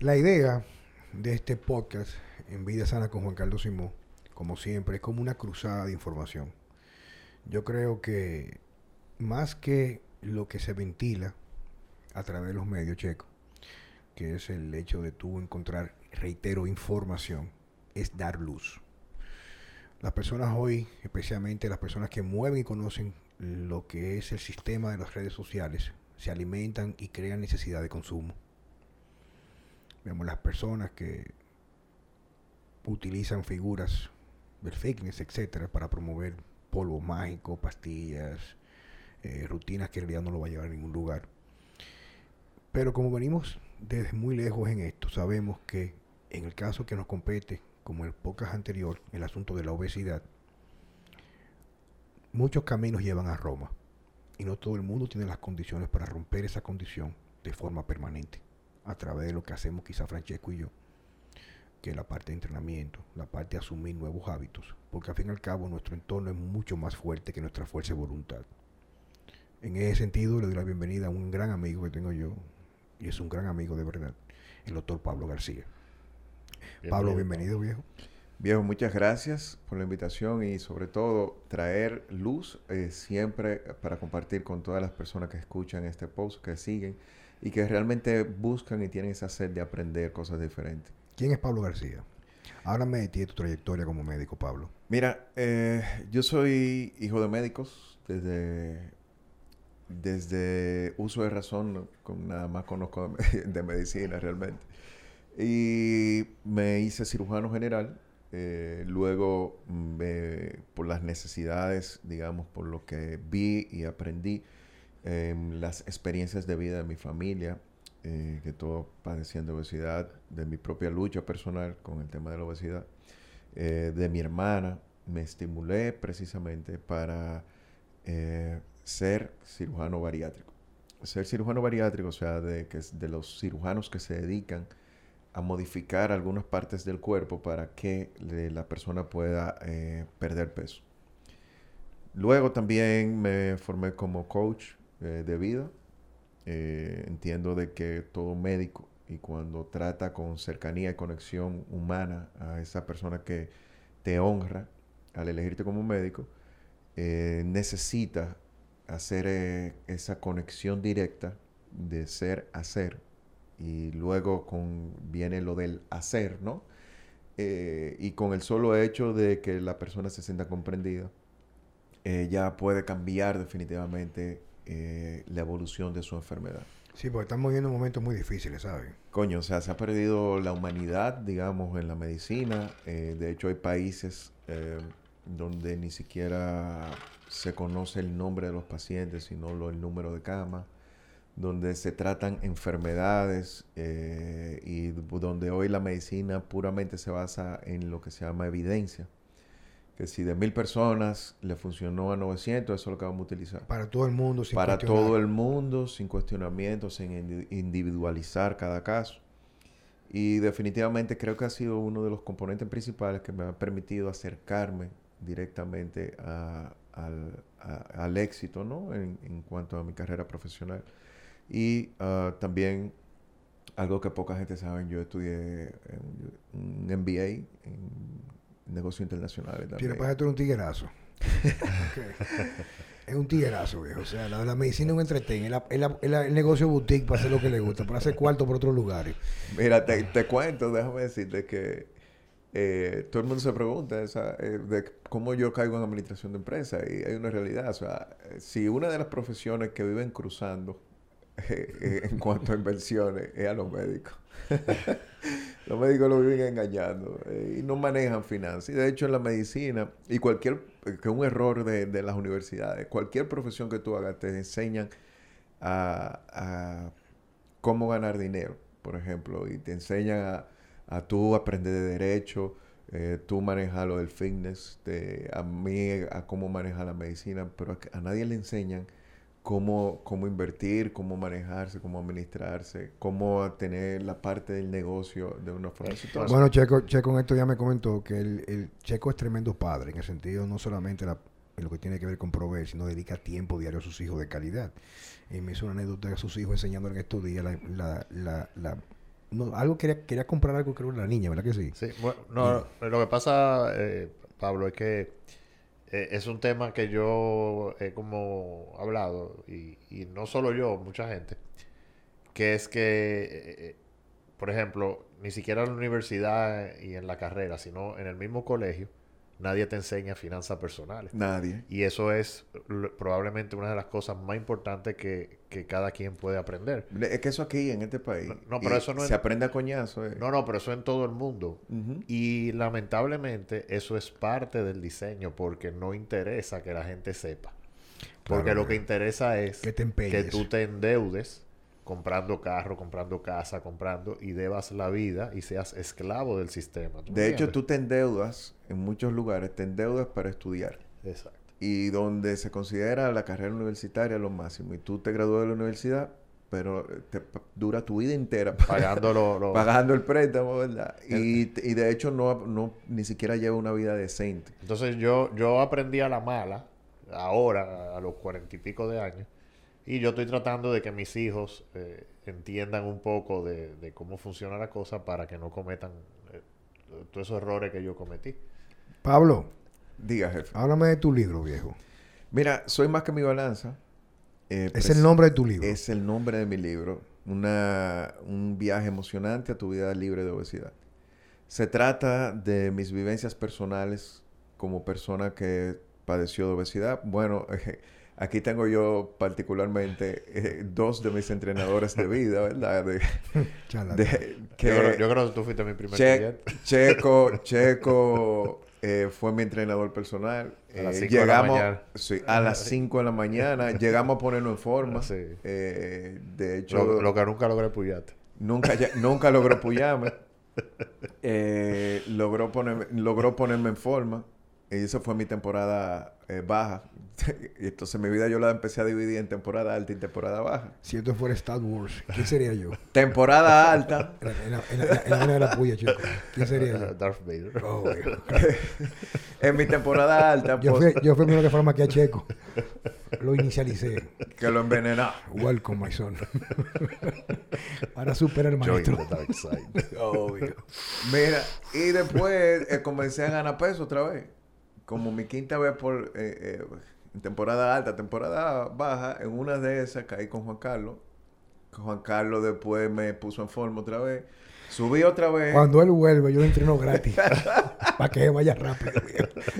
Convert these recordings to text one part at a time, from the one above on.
La idea de este podcast en Vida Sana con Juan Carlos Simón, como siempre, es como una cruzada de información. Yo creo que más que lo que se ventila a través de los medios checos, que es el hecho de tú encontrar, reitero, información, es dar luz. Las personas hoy, especialmente las personas que mueven y conocen lo que es el sistema de las redes sociales, se alimentan y crean necesidad de consumo. Vemos las personas que utilizan figuras del fitness, etcétera, para promover polvo mágico, pastillas, eh, rutinas que en realidad no lo va a llevar a ningún lugar. Pero como venimos desde muy lejos en esto, sabemos que en el caso que nos compete, como el podcast anterior, el asunto de la obesidad, muchos caminos llevan a Roma y no todo el mundo tiene las condiciones para romper esa condición de forma permanente a través de lo que hacemos quizá Francesco y yo, que es la parte de entrenamiento, la parte de asumir nuevos hábitos, porque al fin y al cabo nuestro entorno es mucho más fuerte que nuestra fuerza de voluntad. En ese sentido le doy la bienvenida a un gran amigo que tengo yo, y es un gran amigo de verdad, el doctor Pablo García. Pablo, bienvenido viejo. Viejo, muchas gracias por la invitación y sobre todo traer luz eh, siempre para compartir con todas las personas que escuchan este post, que siguen y que realmente buscan y tienen esa sed de aprender cosas diferentes. ¿Quién es Pablo García? Háblame de ti y tu trayectoria como médico, Pablo. Mira, eh, yo soy hijo de médicos desde, desde uso de razón, con nada más conozco de medicina realmente. Y me hice cirujano general. Eh, luego, por las necesidades, digamos, por lo que vi y aprendí, em, las experiencias de vida de mi familia, eh, que todo padeciendo obesidad, de mi propia lucha personal con el tema de la obesidad, eh, de mi hermana, me estimulé precisamente para ser cirujano bariátrico. Ser cirujano bariátrico, o sea, de, que, de los cirujanos que se dedican a modificar algunas partes del cuerpo para que la persona pueda eh, perder peso. Luego también me formé como coach eh, de vida. Eh, entiendo de que todo médico y cuando trata con cercanía y conexión humana a esa persona que te honra al elegirte como médico, necesita hacer esa conexión directa de ser a ser y luego con, viene lo del hacer, ¿no? Eh, y con el solo hecho de que la persona se sienta comprendida, eh, ya puede cambiar definitivamente eh, la evolución de su enfermedad. Sí, porque estamos viviendo momentos muy difíciles, ¿sabes? Coño, o sea, se ha perdido la humanidad, digamos, en la medicina. de hecho, hay países donde ni siquiera se conoce el nombre de los pacientes, sino lo, el número de camas donde se tratan enfermedades eh, y donde hoy la medicina puramente se basa en lo que se llama evidencia. Que si de mil personas le funcionó a 900, eso es lo que vamos a utilizar. Para todo el mundo, sin Para todo el mundo, sin cuestionamiento, sin individualizar cada caso. Y definitivamente creo que ha sido uno de los componentes principales que me ha permitido acercarme directamente al, éxito, ¿no? En, en cuanto a mi carrera profesional. Y uh, también algo que poca gente sabe, yo estudié un MBA en negocios internacionales. Tiene para tú un tiguerazo. Es un tiguerazo, viejo. O sea, la, la medicina es un entretén. Es, el negocio boutique para hacer lo que le gusta, para hacer cuarto por otros lugares. Mira, te, te cuento, déjame decirte que eh, todo el mundo se pregunta esa, eh, de cómo yo caigo en administración de empresas. Y hay una realidad. O sea, si una de las profesiones que viven cruzando en cuanto a inversiones es a los médicos. los médicos lo viven engañando eh, y no manejan finanzas. Y de hecho en la medicina y cualquier, que un error de, las universidades, cualquier profesión que tú hagas te enseñan a, cómo ganar dinero, por ejemplo, y te enseñan a, a tú aprender de derecho, eh, tú manejas lo del fitness, a mí a cómo manejar la medicina, pero a nadie le enseñan cómo, cómo invertir, cómo manejarse, cómo administrarse, cómo tener la parte del negocio de una forma exitosa. Bueno, Checo, Checo en esto ya me comentó que el, Checo es tremendo padre, en el sentido no solamente la en lo que tiene que ver con proveer, sino dedica tiempo diario a sus hijos de calidad. Y me hizo una anécdota a sus hijos enseñándole en estos días la, la, la, la no, algo quería, quería comprar algo que era la niña, ¿verdad que sí? Sí, bueno, no, lo que pasa, eh, Pablo, es que eh, es un tema que yo he como hablado, y, y, no solo yo, mucha gente, que es que, eh, por ejemplo, ni siquiera en la universidad y en la carrera, sino en el mismo colegio, nadie te enseña finanzas personales. Nadie. Y eso es probablemente una de las cosas más importantes que, que, cada quien puede aprender. Es que eso aquí en este país. No, pero eso no Se aprende a coñazo. Eh. No, no, pero eso en todo el mundo. Y lamentablemente eso es parte del diseño porque no interesa que la gente sepa. Porque lo que interesa es que, te que tú te endeudes comprando carro, comprando casa, comprando y debas la vida y seas esclavo del sistema. De hecho, tú te endeudas en muchos lugares, te endeudas para estudiar. Exacto. Y donde se considera la carrera universitaria lo máximo. Y tú te gradúas de la universidad, pero te dura tu vida entera pagando, lo, pagando el préstamo, ¿verdad? Y, y, de hecho no, no ni siquiera lleva una vida decente. Entonces yo, yo aprendí a la mala, ahora, a los cuarenta y pico de años, y yo estoy tratando de que mis hijos eh, entiendan un poco de, cómo funciona la cosa para que no cometan eh, todos esos errores que yo cometí. Pablo. Diga, jefe. Háblame de tu libro, viejo. Mira, Soy más que mi balanza. Eh, es el nombre de tu libro. Es el nombre de mi libro. Una, un viaje emocionante a tu vida libre de obesidad. Se trata de mis vivencias personales como persona que padeció de obesidad. Bueno, Aquí tengo yo particularmente eh, dos de mis entrenadores de vida, ¿verdad? De, que, yo, creo, que tú fuiste mi primer cliente. Checo, Checo eh, fue mi entrenador personal. A las 5 eh, de la mañana. Sí, a las 5 de la mañana. llegamos a ponerlo en forma. Sí. de hecho... Lo, que nunca logré puyarte. Nunca, nunca logró puyarme. logró, ponerme, logró ponerme en forma. Y esa fue mi temporada baja y entonces mi vida yo la empecé a dividir en temporada alta y temporada baja. Si esto fuera Star Wars, ¿quién sería yo? temporada alta. En la, en, de la puya, chico. ¿Quién sería yo? Darth Vader. Oh, en mi temporada alta. Yo, fui, yo fui el que fue a Checo. Lo inicialicé. Que lo envenenó. Welcome, my son. Para superar el maestro. Mira, y después eh, comencé a ganar peso otra vez. Como mi quinta vez por... Eh, eh, temporada alta, temporada baja, en una de esas caí con Juan Carlos. Juan Carlos después me puso en forma otra vez. Subí otra vez. Cuando él vuelve, yo lo entreno gratis. para que vaya rápido.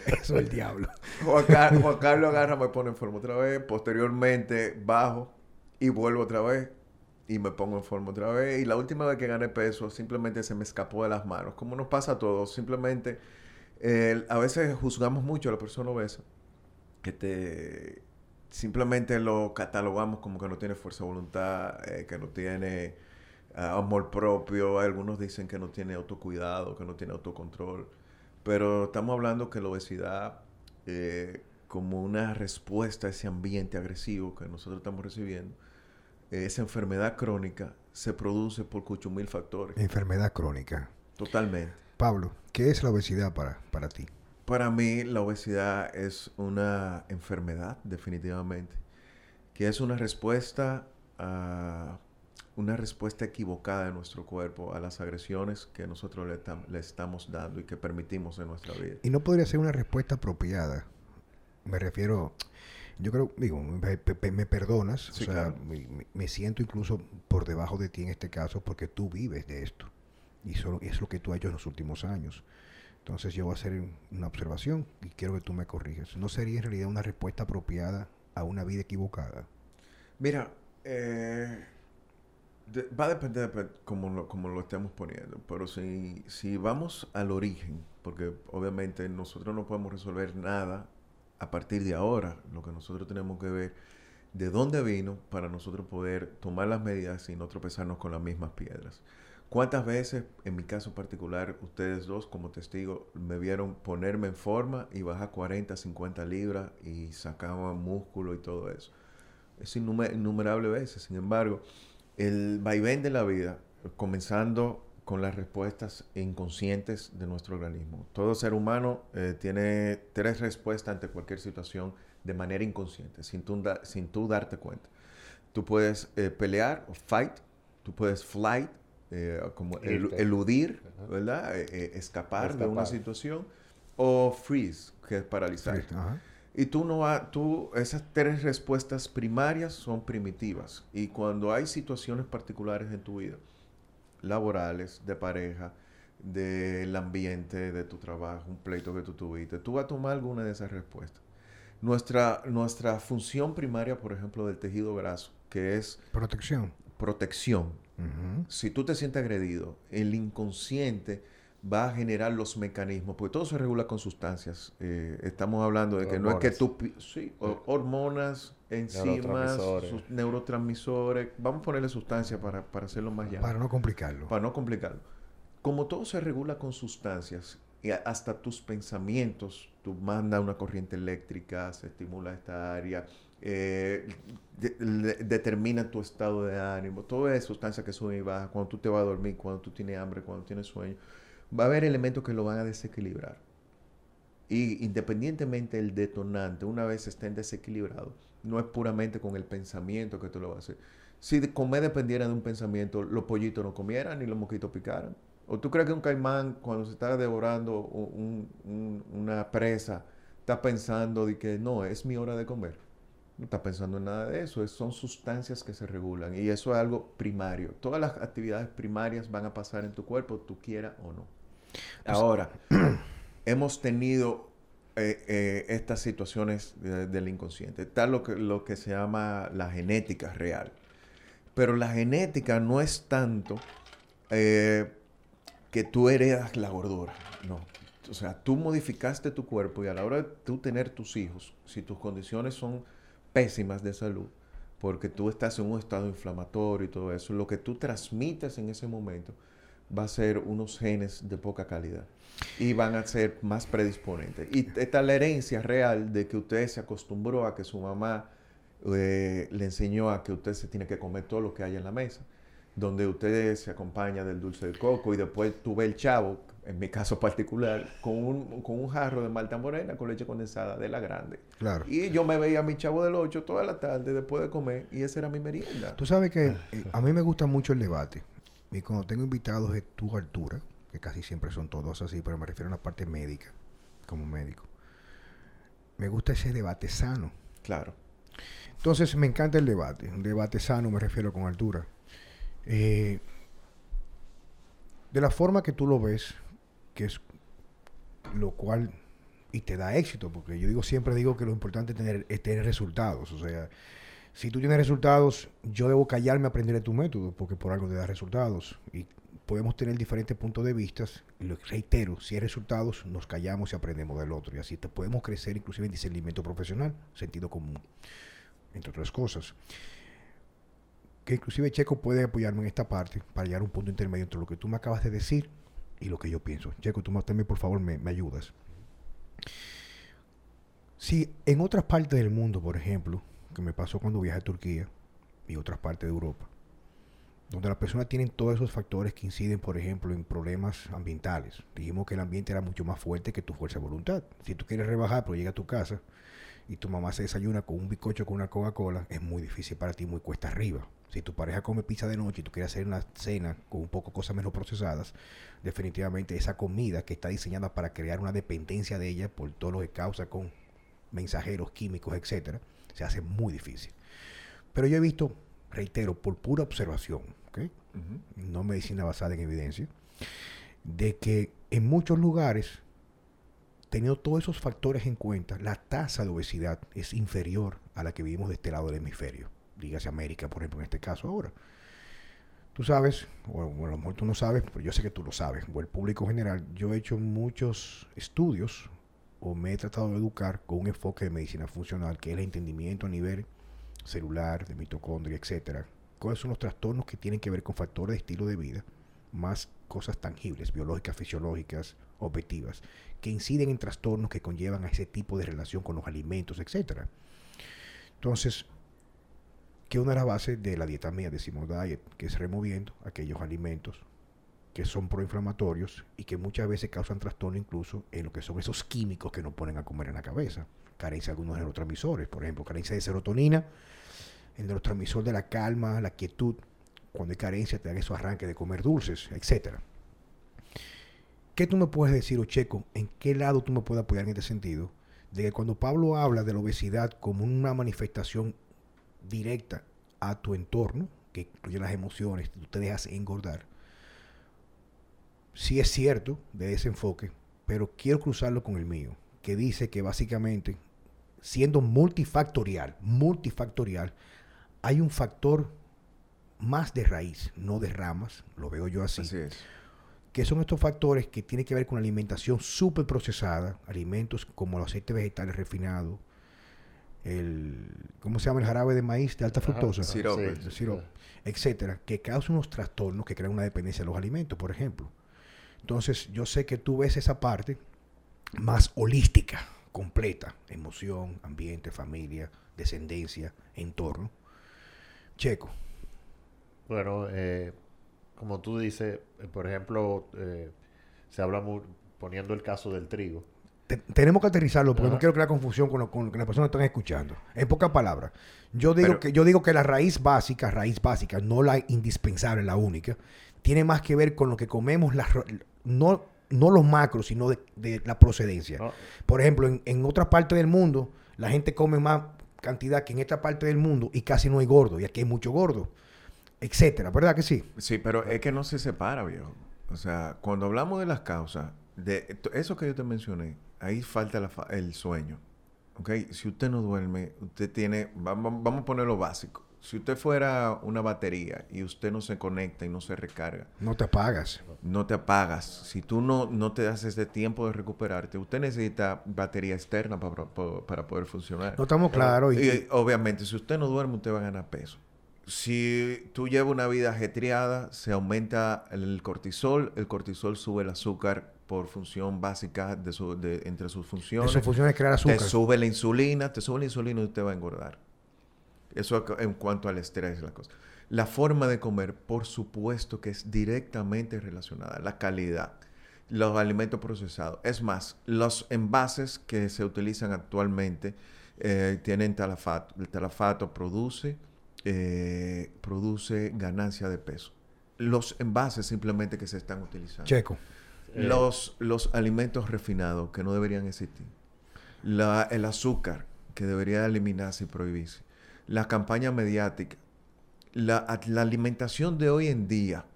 Eso es el diablo. Juan, Juan, Carlos agarra, me pone en forma otra vez. Posteriormente bajo y vuelvo otra vez. Y me pongo en forma otra vez. Y la última vez que gané peso, simplemente se me escapó de las manos. Como nos pasa a todos. Simplemente, eh, a veces juzgamos mucho a la persona obesa que te simplemente lo catalogamos como que no tiene fuerza de voluntad, eh, que no tiene ah, amor propio, algunos dicen que no tiene autocuidado, que no tiene autocontrol, pero estamos hablando que la obesidad eh, como una respuesta a ese ambiente agresivo que nosotros estamos recibiendo, esa enfermedad crónica se produce por mil factores. Enfermedad crónica. Totalmente. Pablo, ¿qué es la obesidad para, para ti? Para mí la obesidad es una enfermedad, definitivamente, que es una respuesta a una respuesta equivocada de nuestro cuerpo a las agresiones que nosotros le, estamos dando y que permitimos en nuestra vida. Y no podría ser una respuesta apropiada. Me refiero, yo creo, digo, me, perdonas, o sea, me, siento incluso por debajo de ti en este caso porque tú vives de esto. Y solo, es lo que tú has hecho en los últimos años. Entonces yo voy a hacer una observación y quiero que tú me corriges. ¿No sería en realidad una respuesta apropiada a una vida equivocada? Mira, eh, va a depender de cómo lo, lo estemos poniendo, pero si, si vamos al origen, porque obviamente nosotros no podemos resolver nada a partir de ahora, lo que nosotros tenemos que ver de dónde vino para nosotros poder tomar las medidas y no tropezarnos con las mismas piedras. ¿Cuántas veces, en mi caso particular, ustedes dos como testigos me vieron ponerme en forma y bajar 40, 50 libras y sacaba músculo y todo eso? Es innumerables veces. Sin embargo, el vaivén de la vida, comenzando con las respuestas inconscientes de nuestro organismo. Todo ser humano eh, tiene tres respuestas ante cualquier situación de manera inconsciente, sin tú, sin tú darte cuenta. Tú puedes eh, pelear o fight, tú puedes flight, eh, como eludir, ¿verdad? escapar, de una situación, o freeze, que es paralizar. Y tú no tú, esas tres respuestas primarias son primitivas. Y cuando hay situaciones particulares en tu vida, laborales, de pareja, del ambiente, de tu trabajo, un pleito que tú tuviste, tú vas a tomar alguna de esas respuestas. Nuestra, nuestra función primaria, por ejemplo, del tejido graso, que es... Protección. Protección. Si tú te sientes agredido, el inconsciente va a generar los mecanismos, porque todo se regula con sustancias. Eh, estamos hablando de que no es que tú... Sí, hormonas, enzimas, neurotransmisores. Vamos a ponerle sustancias para, para hacerlo más llano. Para no complicarlo. Para no complicarlo. Como todo se regula con sustancias, y hasta tus pensamientos, tú mandas una corriente eléctrica, se estimula esta área, eh, determina tu estado de ánimo, todo es sustancia que sube y baja, cuando tú te vas a dormir, cuando tú tienes hambre, cuando tienes sueño, va a haber elementos que lo van a desequilibrar. Y independientemente del detonante, una vez estén desequilibrados, no es puramente con el pensamiento que tú lo vas a hacer. Si comer dependiera de un pensamiento, los pollitos no comieran ni los mosquitos picaran. ¿O tú crees que un caimán, cuando se está devorando una presa, está pensando de que no, es mi hora de comer? No está pensando en nada de eso. son sustancias que se regulan y eso es algo primario. Todas las actividades primarias van a pasar en tu cuerpo, tú quieras o no. Ahora, hemos tenido eh, eh, estas situaciones del inconsciente. Está lo que, lo que se llama la genética real. Pero la genética no es tanto eh, que tú heredas la gordura. No. O sea, tú modificaste tu cuerpo y a la hora de tú tener tus hijos, si tus condiciones son pésimas de salud, porque tú estás en un estado inflamatorio y todo eso, lo que tú transmites en ese momento va a ser unos genes de poca calidad y van a ser más predisponentes. Y esta es la herencia real de que usted se acostumbró a que su mamá eh, le enseñó a que usted se tiene que comer todo lo que hay en la mesa, donde usted se acompaña del dulce de coco y después tú ves el chavo, en mi caso particular, con un, con un jarro de malta morena con leche condensada de la grande. Claro. Y yo me veía a mi chavo del 8 toda la tarde después de comer y esa era mi merienda. Tú sabes que eh, a mí me gusta mucho el debate. Y cuando tengo invitados de tu altura, que casi siempre son todos así, pero me refiero a la parte médica, como médico, me gusta ese debate sano. Claro. Entonces me encanta el debate. Un debate sano me refiero con altura. Eh, de la forma que tú lo ves, que es lo cual y te da éxito, porque yo digo siempre digo que lo importante es tener, es tener resultados. O sea, si tú tienes resultados, yo debo callarme a aprender de tu método, porque por algo te da resultados. Y podemos tener diferentes puntos de vista. Y lo reitero, si hay resultados, nos callamos y aprendemos del otro. Y así te podemos crecer inclusive en discernimiento profesional, sentido común, entre otras cosas. Que inclusive Checo puede apoyarme en esta parte para llegar a un punto intermedio entre lo que tú me acabas de decir y lo que yo pienso. Checo, tú también por favor me, me ayudas. Si en otras partes del mundo, por ejemplo, que me pasó cuando viajé a Turquía y otras partes de Europa, donde las personas tienen todos esos factores que inciden, por ejemplo, en problemas ambientales. Dijimos que el ambiente era mucho más fuerte que tu fuerza de voluntad. Si tú quieres rebajar, pero llega a tu casa y tu mamá se desayuna con un bizcocho con una Coca-Cola, es muy difícil para ti, muy cuesta arriba. Si tu pareja come pizza de noche y tú quieres hacer una cena con un poco cosas menos procesadas, definitivamente esa comida que está diseñada para crear una dependencia de ella por todo lo que causa con mensajeros químicos, etcétera, se hace muy difícil. Pero yo he visto, reitero, por pura observación, no medicina basada en evidencia, de que en muchos lugares, teniendo todos esos factores en cuenta, la tasa de obesidad es inferior a la que vivimos de este lado del hemisferio. Dígase América, por ejemplo, en este caso ahora. Tú sabes, o a lo mejor tú no sabes, pero yo sé que tú lo sabes, o el público general, yo he hecho muchos estudios o me he tratado de educar con un enfoque de medicina funcional, que es el entendimiento a nivel celular, de mitocondria, etcétera. ¿Cuáles son los trastornos que tienen que ver con factores de estilo de vida, más cosas tangibles, biológicas, fisiológicas, objetivas, que inciden en trastornos que conllevan a ese tipo de relación con los alimentos, etcétera? Entonces, que una de las bases de la dieta mía decimos diet, que es removiendo aquellos alimentos que son proinflamatorios y que muchas veces causan trastorno incluso en lo que son esos químicos que nos ponen a comer en la cabeza. Carencia de algunos neurotransmisores, por ejemplo, carencia de serotonina, el neurotransmisor de la calma, la quietud. Cuando hay carencia te dan esos arranques de comer dulces, etcétera. ¿Qué tú me puedes decir, Ocheco? ¿En qué lado tú me puedes apoyar en este sentido? De que cuando Pablo habla de la obesidad como una manifestación directa a tu entorno, que incluye las emociones, tú te dejas engordar, sí es cierto de ese enfoque, pero quiero cruzarlo con el mío, que dice que básicamente, siendo multifactorial, multifactorial, hay un factor más de raíz, no de ramas, lo veo yo así. Así es. que son estos factores que tienen que ver con la alimentación súper procesada, alimentos como los aceites vegetales refinados, el, ¿cómo se llama? El jarabe de maíz de alta fructosa, ajá, Sirope. sí, el sirope, etcétera, que causan unos trastornos que crean una dependencia de los alimentos, por ejemplo. Entonces, yo sé que tú ves esa parte más holística, completa, emoción, ambiente, familia, descendencia, entorno. Checo, Bueno, eh, como tú dices, eh, por ejemplo, eh, se habla poniendo el caso del trigo. Te- tenemos que aterrizarlo porque no quiero crear confusión con, lo- con que las personas están escuchando. En pocas palabras, yo digo, Pero- que, yo digo que la raíz básica, raíz básica, no la indispensable, la única, tiene más que ver con lo que comemos, las no, no los macros, sino de, de la procedencia. ¿no? Por ejemplo, en, en otra parte del mundo, la gente come más cantidad que en esta parte del mundo y casi no hay gordo, y aquí hay mucho gordo, etcétera, ¿verdad que sí? Sí, pero es que no se separa, viejo. O sea, cuando hablamos de las causas, de eso que yo te mencioné, ahí falta la fa- el sueño. ¿Ok? Si usted no duerme, usted tiene, vamos, vamos a poner lo básico. Si usted fuera una batería y usted no se conecta y no se recarga, No te apagas. no te apagas. Si tú no, no te das ese tiempo de recuperarte, usted necesita batería externa para, para- para poder funcionar. No estamos claros. Y, Y, obviamente, si usted no duerme, usted va a ganar peso. Si tú llevas una vida ajetreada, se aumenta el cortisol, el cortisol sube el azúcar por función básica de su, de, entre sus funciones. eso funciona es crear te azúcar. sube la insulina, te sube la insulina y usted va a engordar. Eso en cuanto al estrés, la cosa. La forma de comer, por supuesto que es directamente relacionada. La calidad, los alimentos procesados. Es más, los envases que se utilizan actualmente eh, tienen talafato. El talafato produce, eh, produce ganancia de peso. Los envases simplemente que se están utilizando. Checo. Eh, Los, los alimentos refinados que no deberían existir. La- el azúcar que debería eliminarse y prohibirse. La campaña mediática. La, la alimentación de hoy en día.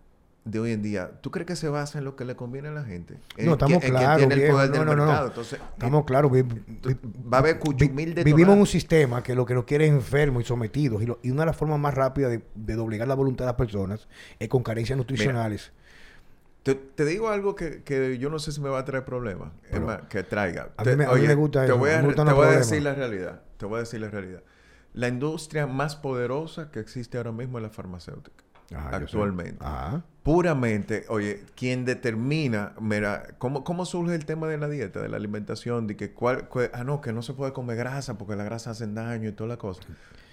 De hoy en día. ¿Tú crees que se basa en lo que le conviene a la gente? En No, estamos claros, No, no, no. mercado. Entonces, Estamos claros. tú- vi- va a haber cuchumil de Vivimos en un sistema que lo que nos quiere es enfermos y sometidos. Y, lo- y una de las formas más rápidas de, de doblegar la voluntad de las personas es con carencias nutricionales. Te, te digo algo que, que yo no sé si me va a traer problemas. Es más, que traiga. A mí me- a mí me gusta te Voy a, te voy a decir la realidad. Te voy a decir la realidad. La industria más poderosa que existe ahora mismo es la farmacéutica. Ajá, actualmente. Ajá. Puramente, oye, quien determina, mira, ¿cómo, ¿cómo surge el tema de la dieta, de la alimentación? De que cuál, cuál- ah, no, que no se puede comer grasa porque la grasa hace daño y toda la cosa.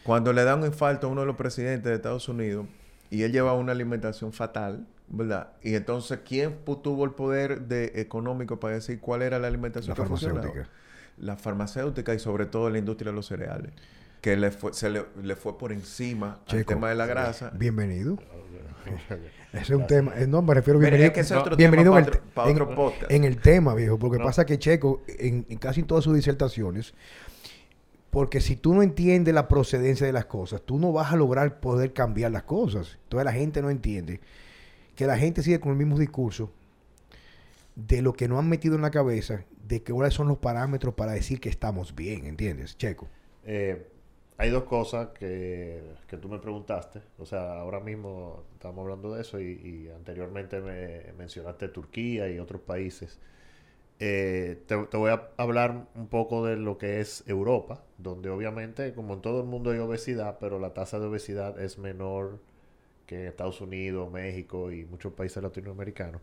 Cuando le da un infarto a uno de los presidentes de Estados Unidos y él lleva una alimentación fatal, ¿verdad? Y entonces, ¿quién tuvo el poder de, económico para decir cuál era la alimentación La que funcionaba? farmacéutica. La farmacéutica y sobre todo la industria de los cereales. Que le fue, se le, le fue por encima al Checo. tema de la grasa. Bienvenido. Ese es un tema. eh, No, me refiero bienvenido. es que ese es otro bienvenido tema en, para el, otro- en- otro podcast. en el tema, viejo. Porque No. pasa que Checo, en, en casi todas sus disertaciones, porque si tú no entiendes la procedencia de las cosas, tú no vas a lograr poder cambiar las cosas. Entonces la gente no entiende que la gente sigue con el mismo discurso de lo que no han metido en la cabeza, de que cuáles son los parámetros para decir que estamos bien, ¿entiendes, Checo? Eh, hay dos cosas que, que tú me preguntaste. O sea, ahora mismo estamos hablando de eso y, anteriormente me mencionaste Turquía y otros países. Eh, te, te voy a hablar un poco de lo que es Europa, donde obviamente, como en todo el mundo hay obesidad, pero la tasa de obesidad es menor que en Estados Unidos, México y muchos países latinoamericanos.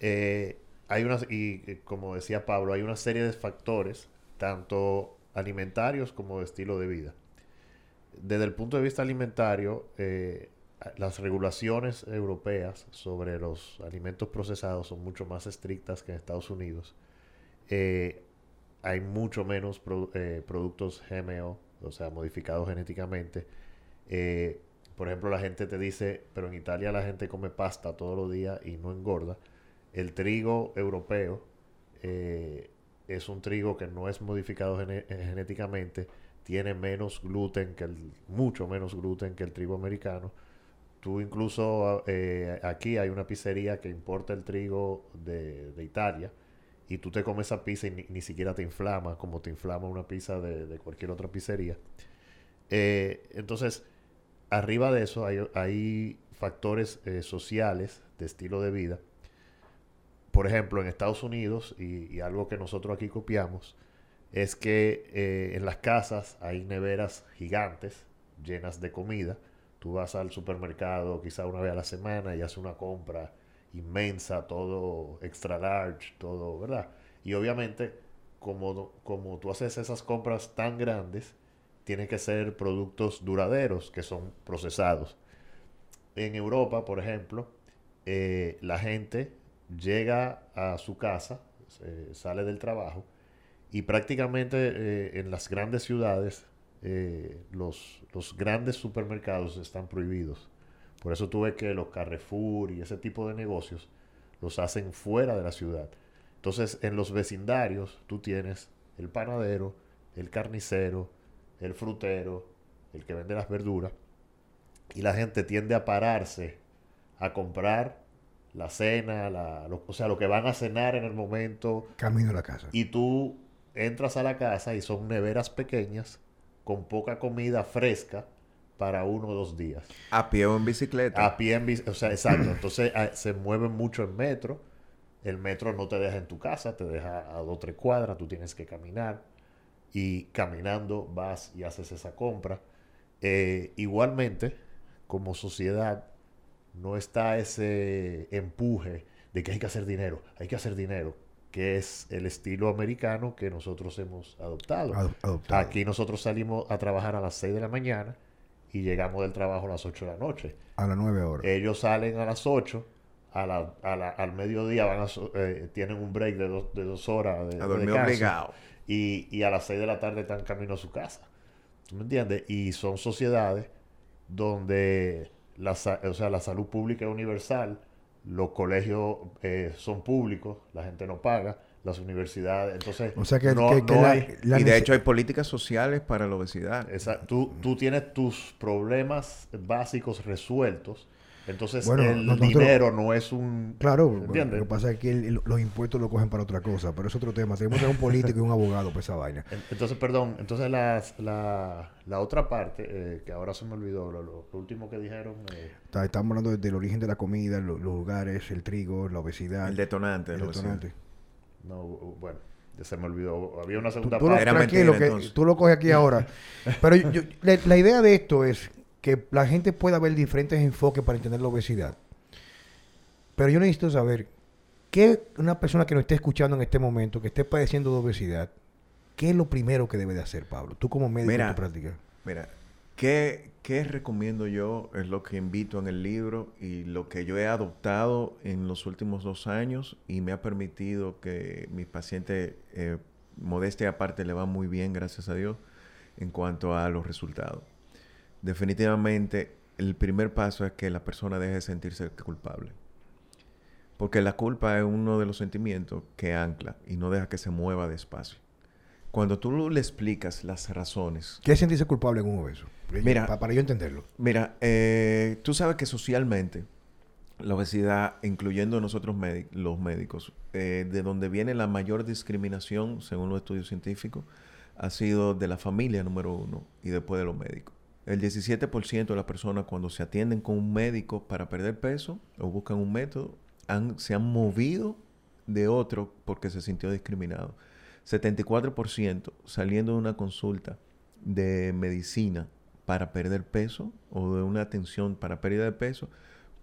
Eh, hay una, y eh, como decía Pablo, hay una serie de factores, tanto alimentarios como estilo de vida. Desde el punto de vista alimentario, eh, las regulaciones europeas sobre los alimentos procesados son mucho más estrictas que en Estados Unidos. Eh, hay mucho menos eh, productos GMO, o sea, modificados genéticamente. Por ejemplo, la gente te dice, pero en Italia la gente come pasta todos los días y no engorda. El trigo europeo es un trigo que no es modificado genéticamente, tiene menos gluten que el, mucho menos gluten que el trigo americano Tú incluso eh, aquí hay una pizzería que importa el trigo de, Italia y tú te comes esa pizza y ni, siquiera te inflama como te inflama una pizza de, cualquier otra pizzería. Eh, entonces, arriba de eso hay, factores eh, sociales de estilo de vida. Por ejemplo, en Estados Unidos, y, algo que nosotros aquí copiamos, es que en las casas hay neveras gigantes llenas de comida Tú vas al supermercado quizá una vez a la semana y haces una compra inmensa, todo extra large, todo, ¿verdad? Y obviamente, como, como tú haces esas compras tan grandes, tienen que ser productos duraderos, que son procesados. En Europa, por ejemplo, eh, la gente llega a su casa, sale del trabajo, y prácticamente eh, en las grandes ciudades eh, los, los, grandes supermercados están prohibidos. Por eso tuve que los Carrefour y ese tipo de negocios los hacen fuera de la ciudad. Entonces, en los vecindarios tú tienes el panadero, el carnicero, el frutero, el que vende las verduras, y la gente tiende a pararse a comprar la cena, la, o sea, lo que van a cenar en el momento. Camino a la casa. Y tú entras a la casa y son neveras pequeñas con poca comida fresca para uno o dos días. ¿A pie o en bicicleta? A pie en bicicleta, o sea, exacto. Entonces ah, se mueven mucho en metro. El metro no te deja en tu casa, te deja a dos o tres cuadras, tú tienes que caminar. Y caminando vas y haces esa compra. Eh, igualmente, como sociedad, no está ese empuje de que hay que hacer dinero, hay que hacer dinero que es el estilo americano que nosotros hemos adoptado. Aquí nosotros salimos a trabajar a las 6 de la mañana y llegamos del trabajo a las 8 de la noche. A las 9 horas. Ellos salen a las 8, a la, al mediodía van a, eh, tienen un break de, de dos horas de, a dormir obligado. Y, y, a las 6 de la tarde están camino a su casa. ¿Tú me entiendes? Y son sociedades donde la, o sea, la salud pública es universal los colegios eh, son públicos, la gente no paga, las universidades, entonces o sea que, no, hay, y de hecho hay políticas sociales para la obesidad. Exacto. Tú, tú tienes tus problemas básicos resueltos entonces el dinero no es un... Claro, lo que pasa es que los impuestos lo cogen para otra cosa, pero es otro tema. Tenemos que un político y un abogado para esa vaina. Entonces, perdón, entonces la, la, otra parte, eh, que ahora se me olvidó, lo, último que dijeron... Eh, estamos hablando del origen de la comida, los lugares, el trigo, la obesidad. El detonante. El detonante. No, bueno se me olvidó. Había una segunda parte. tranquilo, que tú lo coges aquí ahora. Pero la, idea de esto es que la gente pueda ver diferentes enfoques para entender la obesidad. Pero yo necesito saber qué una persona que nos esté escuchando en este momento, que esté padeciendo de obesidad, ¿qué es lo primero que debe de hacer, Pablo? Tú como médico mira, práctica. Mira, ¿qué, ¿qué recomiendo yo? Es lo que invito en el libro y lo que yo he adoptado en los últimos dos años y me ha permitido que mis pacientes, eh, modestia aparte, le va muy bien, gracias a Dios, en cuanto a los resultados definitivamente el primer paso es que la persona deje de sentirse culpable. Porque la culpa es uno de los sentimientos que ancla y no deja que se mueva despacio. Cuando tú le explicas las razones... ¿Qué es sentirse culpable en un obeso? Mira, para, yo entenderlo. Mira, eh, tú sabes que socialmente la obesidad, incluyendo nosotros los médicos, eh, de donde viene la mayor discriminación, según los estudios científicos, ha sido de la familia número uno y después de los médicos. El 17% de las personas cuando se atienden con un médico para perder peso o buscan un método, se han movido de otro porque se sintió discriminado. 74% saliendo de una consulta de medicina para perder peso o de una atención para pérdida de peso,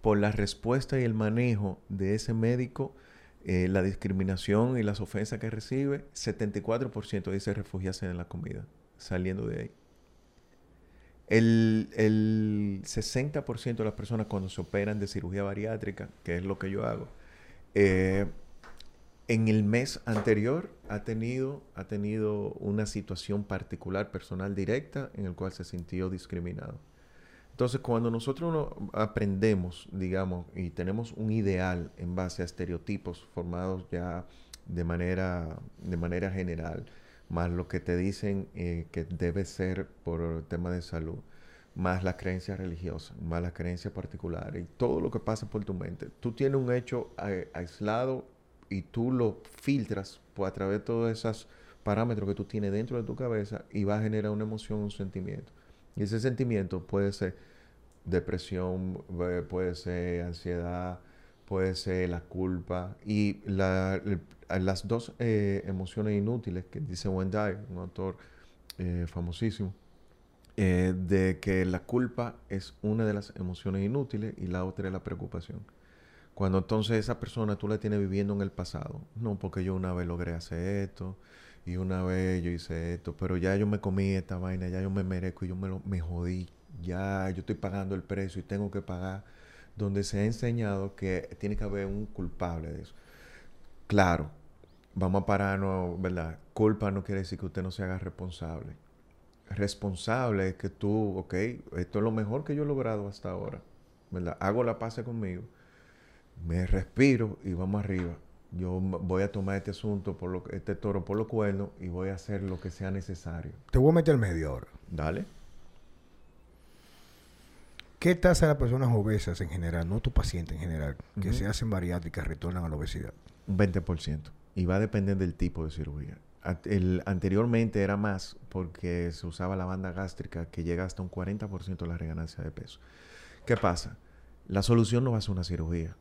por la respuesta y el manejo de ese médico, eh, la discriminación y las ofensas que recibe, 74% dice refugiarse en la comida, saliendo de ahí. El, el 60% de las personas cuando se operan de cirugía bariátrica, que es lo que yo hago, eh, en el mes anterior ha tenido, ha tenido una situación particular personal directa en el cual se sintió discriminado. Entonces, cuando nosotros aprendemos, digamos, y tenemos un ideal en base a estereotipos formados ya de manera, de manera general, más lo que te dicen eh, que debe ser por el tema de salud, más la creencia religiosa, más la creencia particular y todo lo que pasa por tu mente. Tú tienes un hecho aislado y tú lo filtras pues, a través de todos esos parámetros que tú tienes dentro de tu cabeza y va a generar una emoción, un sentimiento. Y ese sentimiento puede ser depresión, eh, puede ser ansiedad, puede ser la culpa y las dos eh, emociones inútiles que dice Wendy, un autor eh, famosísimo, de que la culpa es una de las emociones inútiles y la otra es la preocupación. Cuando entonces esa persona tú la tienes viviendo en el pasado. No, porque yo una vez logré hacer esto y una vez yo hice esto, pero ya yo me comí esta vaina, ya yo me merezco y yo me, lo, me jodí. Ya yo estoy pagando el precio y tengo que pagar. Donde se ha enseñado que tiene que haber un culpable de eso. Claro, vamos a pararnos, ¿verdad? Culpa no quiere decir que usted no se haga responsable. Responsable es que tú, ok, esto es lo mejor que yo he logrado hasta ahora, ¿verdad? Hago la paz conmigo me respiro y vamos arriba. Yo voy a tomar este asunto, por lo, este toro por los cuernos y voy a hacer lo que sea necesario. Te voy a meter medio ahora. Dale. ¿Qué tasa de las personas obesas en general, no tu paciente en general, que se hacen bariátricas retornan a la obesidad? Un 20%. Y va a depender del tipo de cirugía. El, anteriormente era más porque se usaba la banda gástrica que llega hasta un 40% de la reganancia de peso. ¿Qué pasa? La solución no va a ser una cirugía.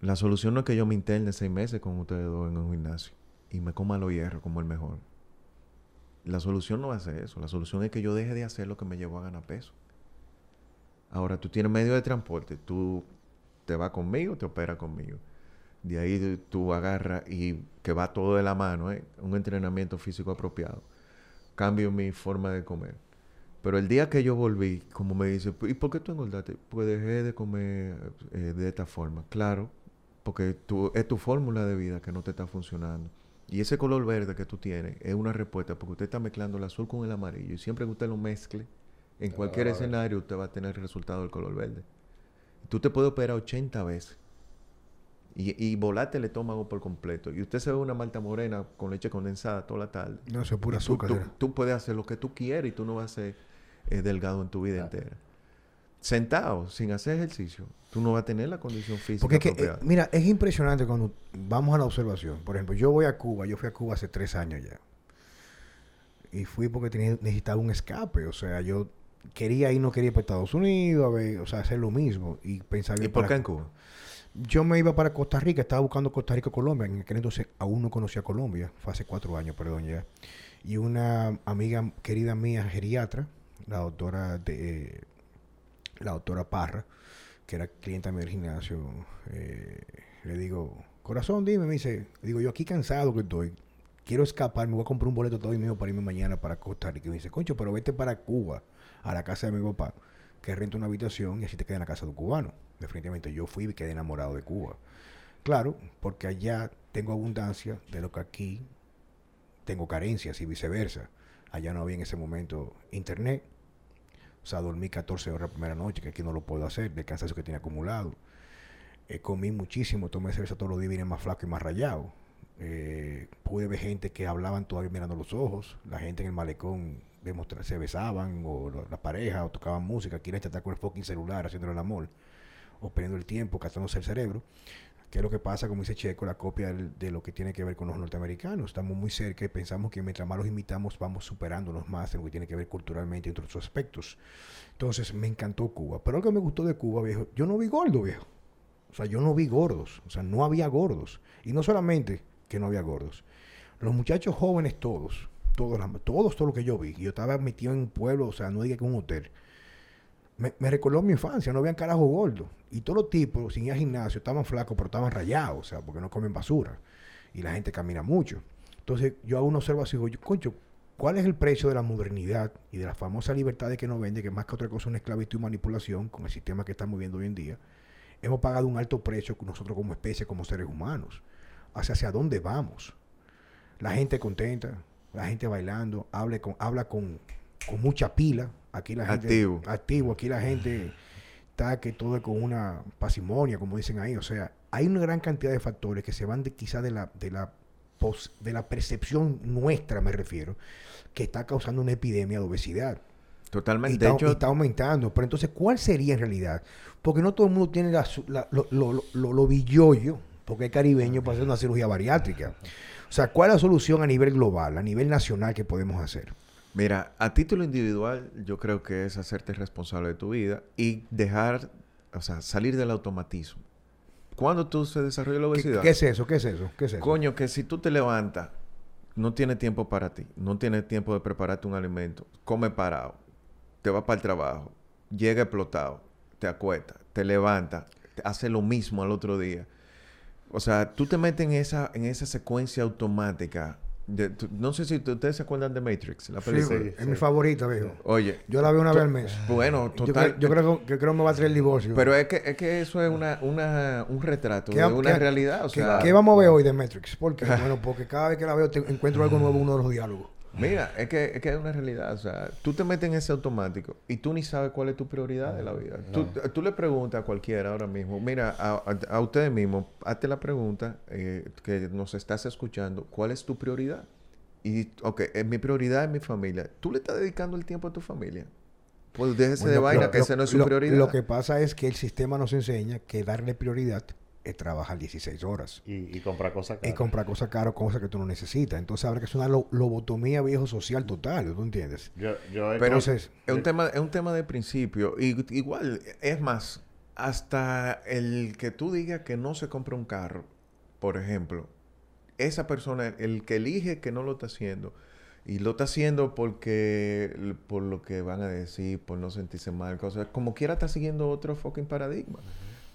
La solución no es que yo me interne seis meses con ustedes dos en un gimnasio y me coma los hierros como el mejor. La solución no va a ser eso. La solución es que yo deje de hacer lo que me llevó a ganar peso. Ahora, tú tienes medio de transporte. Tú te vas conmigo, te operas conmigo. De ahí tú agarras y que va todo de la mano, ¿eh? un entrenamiento físico apropiado. Cambio mi forma de comer. Pero el día que yo volví, como me dice, ¿y por qué tú engordaste? Pues dejé de comer eh, de esta forma. Claro, porque tú, es tu fórmula de vida que no te está funcionando. Y ese color verde que tú tienes es una respuesta porque usted está mezclando el azul con el amarillo. Y siempre que usted lo mezcle, en cualquier escenario, usted va a tener el resultado del color verde. Tú te puedes operar 80 veces y, y volarte el estómago por completo. Y usted se ve una malta morena con leche condensada toda la tarde. No, eso es pura azúcar. Tú, puedes hacer lo que tú quieras y tú no vas a ser eh, delgado en tu vida entera sentado, sin hacer ejercicio, tú no vas a tener la condición física. Porque eh, mira, es impresionante cuando vamos a la observación. Por ejemplo, yo voy a Cuba, yo fui a Cuba hace tres años ya. Y fui porque tenía, necesitaba un escape. O sea, yo quería ir, no quería ir para Estados Unidos, a ver, o sea, hacer lo mismo. Y pensaba ¿Y por qué en Cuba? Yo me iba para Costa Rica, estaba buscando Costa Rica Colombia. En aquel entonces aún no conocía Colombia, fue hace cuatro años, perdón ya. Y una amiga querida mía, geriatra, la doctora de la doctora Parra, que era clienta del gimnasio, eh, le digo, corazón, dime, me dice, digo, yo aquí cansado que estoy, quiero escapar, me voy a comprar un boleto todo y mío para irme mañana para Costa Rica. Y me dice, concho, pero vete para Cuba, a la casa de mi papá, que renta una habitación y así te queda en la casa de un cubano. Definitivamente yo fui y quedé enamorado de Cuba. Claro, porque allá tengo abundancia de lo que aquí tengo carencias y viceversa. Allá no había en ese momento internet, o sea, dormí 14 horas la primera noche, que aquí no lo puedo hacer, de cansancio que tiene acumulado. Eh, comí muchísimo, tomé cerveza todos los días, vine más flaco y más rayado. Eh, pude ver gente que hablaban todavía mirando los ojos, la gente en el malecón se besaban, o la, pareja, o tocaban música. Aquí la está con el fucking celular haciendo el amor, o perdiendo el tiempo, gastándose el cerebro. ¿Qué es lo que pasa, como dice Checo, la copia de, lo que tiene que ver con los norteamericanos? Estamos muy cerca y pensamos que mientras más los imitamos, vamos superándonos más en lo que tiene que ver culturalmente y en otros aspectos. Entonces, me encantó Cuba. Pero lo que me gustó de Cuba, viejo, yo no vi gordo, viejo. O sea, yo no vi gordos. O sea, no había gordos. Y no solamente que no había gordos. Los muchachos jóvenes todos, todos, todo lo que yo vi. Yo estaba metido en un pueblo, o sea, no diga que un hotel me, recordó mi infancia, no habían carajo gordo. Y todos los tipos, sin ir al gimnasio, estaban flacos, pero estaban rayados, o sea, porque no comen basura. Y la gente camina mucho. Entonces, yo hago una observación, yo, concho, ¿cuál es el precio de la modernidad y de las famosas libertades que nos vende, que más que otra cosa es una esclavitud y manipulación con el sistema que estamos viviendo hoy en día? Hemos pagado un alto precio nosotros como especie, como seres humanos. Hacia, hacia dónde vamos. La gente contenta, la gente bailando, habla con, habla con, con mucha pila. Aquí la gente... Activo. Activo. Aquí la gente está que todo con una pasimonia, como dicen ahí. O sea, hay una gran cantidad de factores que se van de, quizá de la, de la pos- de la percepción nuestra, me refiero, que está causando una epidemia de obesidad. Y Totalmente. De está, y hecho, está aumentando. Pero entonces, ¿cuál sería en realidad? Porque no todo el mundo tiene la la- lo, lo, lo, lo- lo billollo, porque es caribeño, para hacer una cirugía bariátrica. O sea, ¿cuál es la solución a nivel global, a nivel nacional que podemos hacer? Mira, a título individual, yo creo que es hacerte responsable de tu vida y dejar, o sea, salir del automatismo. ¿Cuándo tú se desarrolla la ¿Qué, obesidad? qué es eso? ¿Qué es eso? ¿Qué es eso? Coño, que si tú te levantas, no tienes tiempo para ti, no tienes tiempo de prepararte un alimento, come parado, te vas para el trabajo, llega explotado, te acuestas, te levantas, te hace lo mismo al otro día. O sea, tú te metes en esa, en esa secuencia automática. de- tú- no sé si ustedes se acuerdan de Matrix, la película. sí, es sí. mi favorita, viejo. Oye, Yo la veo una vez al mes. bueno, Yo, total. creo, yo creo que, creo que me va a traer el divorcio. Pero es que, es que eso es una, una, un retrato ¿Qué de una qué- realidad. O ¿Qué, sea, qué vamos a ver hoy de Matrix? ¿Por qué? bueno, porque cada vez que la veo te- encuentro algo nuevo en uno de los diálogos. Mira, es que, es que es una realidad. O sea, tú te metes en ese automático y tú ni sabes cuál es tu prioridad de la vida. Tú, tú le preguntas a cualquiera ahora mismo, mira, a, a, a ustedes mismos, hazte la pregunta eh, que nos estás escuchando, ¿cuál es tu prioridad? Y, ok, eh, mi prioridad es mi familia. ¿Tú le estás dedicando el tiempo a tu familia? Pues déjese de vaina, lo- que ese no es su lo- prioridad. Lo que pasa es que el sistema nos enseña que darle prioridad es trabajar 16 horas. Y, y comprar cosas Y caras. comprar cosas caras, cosas que tú no necesitas. Entonces habrá que hacer una lo- lobotomía viejo social total, ¿tú entiendes? Yo, yo Pero Entonces, es un tema, es un tema de principio. Y igual, es más, hasta el que tú digas que no se compra un carro, por ejemplo, esa persona, el que elige que no lo está haciendo, y lo está haciendo porque por lo que van a decir, por no sentirse mal, cosas, como quiera está siguiendo otro fucking paradigma.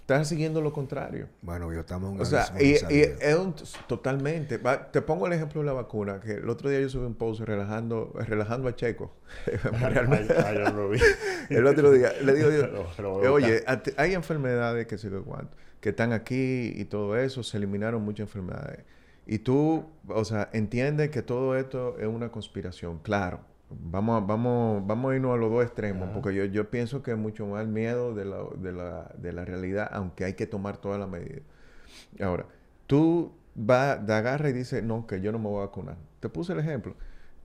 Está siguiendo lo contrario. bueno, yo estamos en un O sea, y, es un- totalmente. Va, te pongo el ejemplo de la vacuna, que el otro día yo subí un post relajando, relajando a Checo. Realmente. Ay, ay, yo no lo vi. el otro día le digo yo, oye, hay enfermedades que cuánto, que están aquí y todo eso, se eliminaron muchas enfermedades. Y tú, o sea, entiendes que todo esto es una conspiración, claro. Vamos a, vamos, vamos a irnos a los dos extremos, Ajá. porque yo, yo pienso que es mucho más el miedo de la, de, la, de la realidad, aunque hay que tomar todas las medidas. Ahora, tú vas, te agarras y dices, no, que yo no me voy a vacunar. Te puse el ejemplo.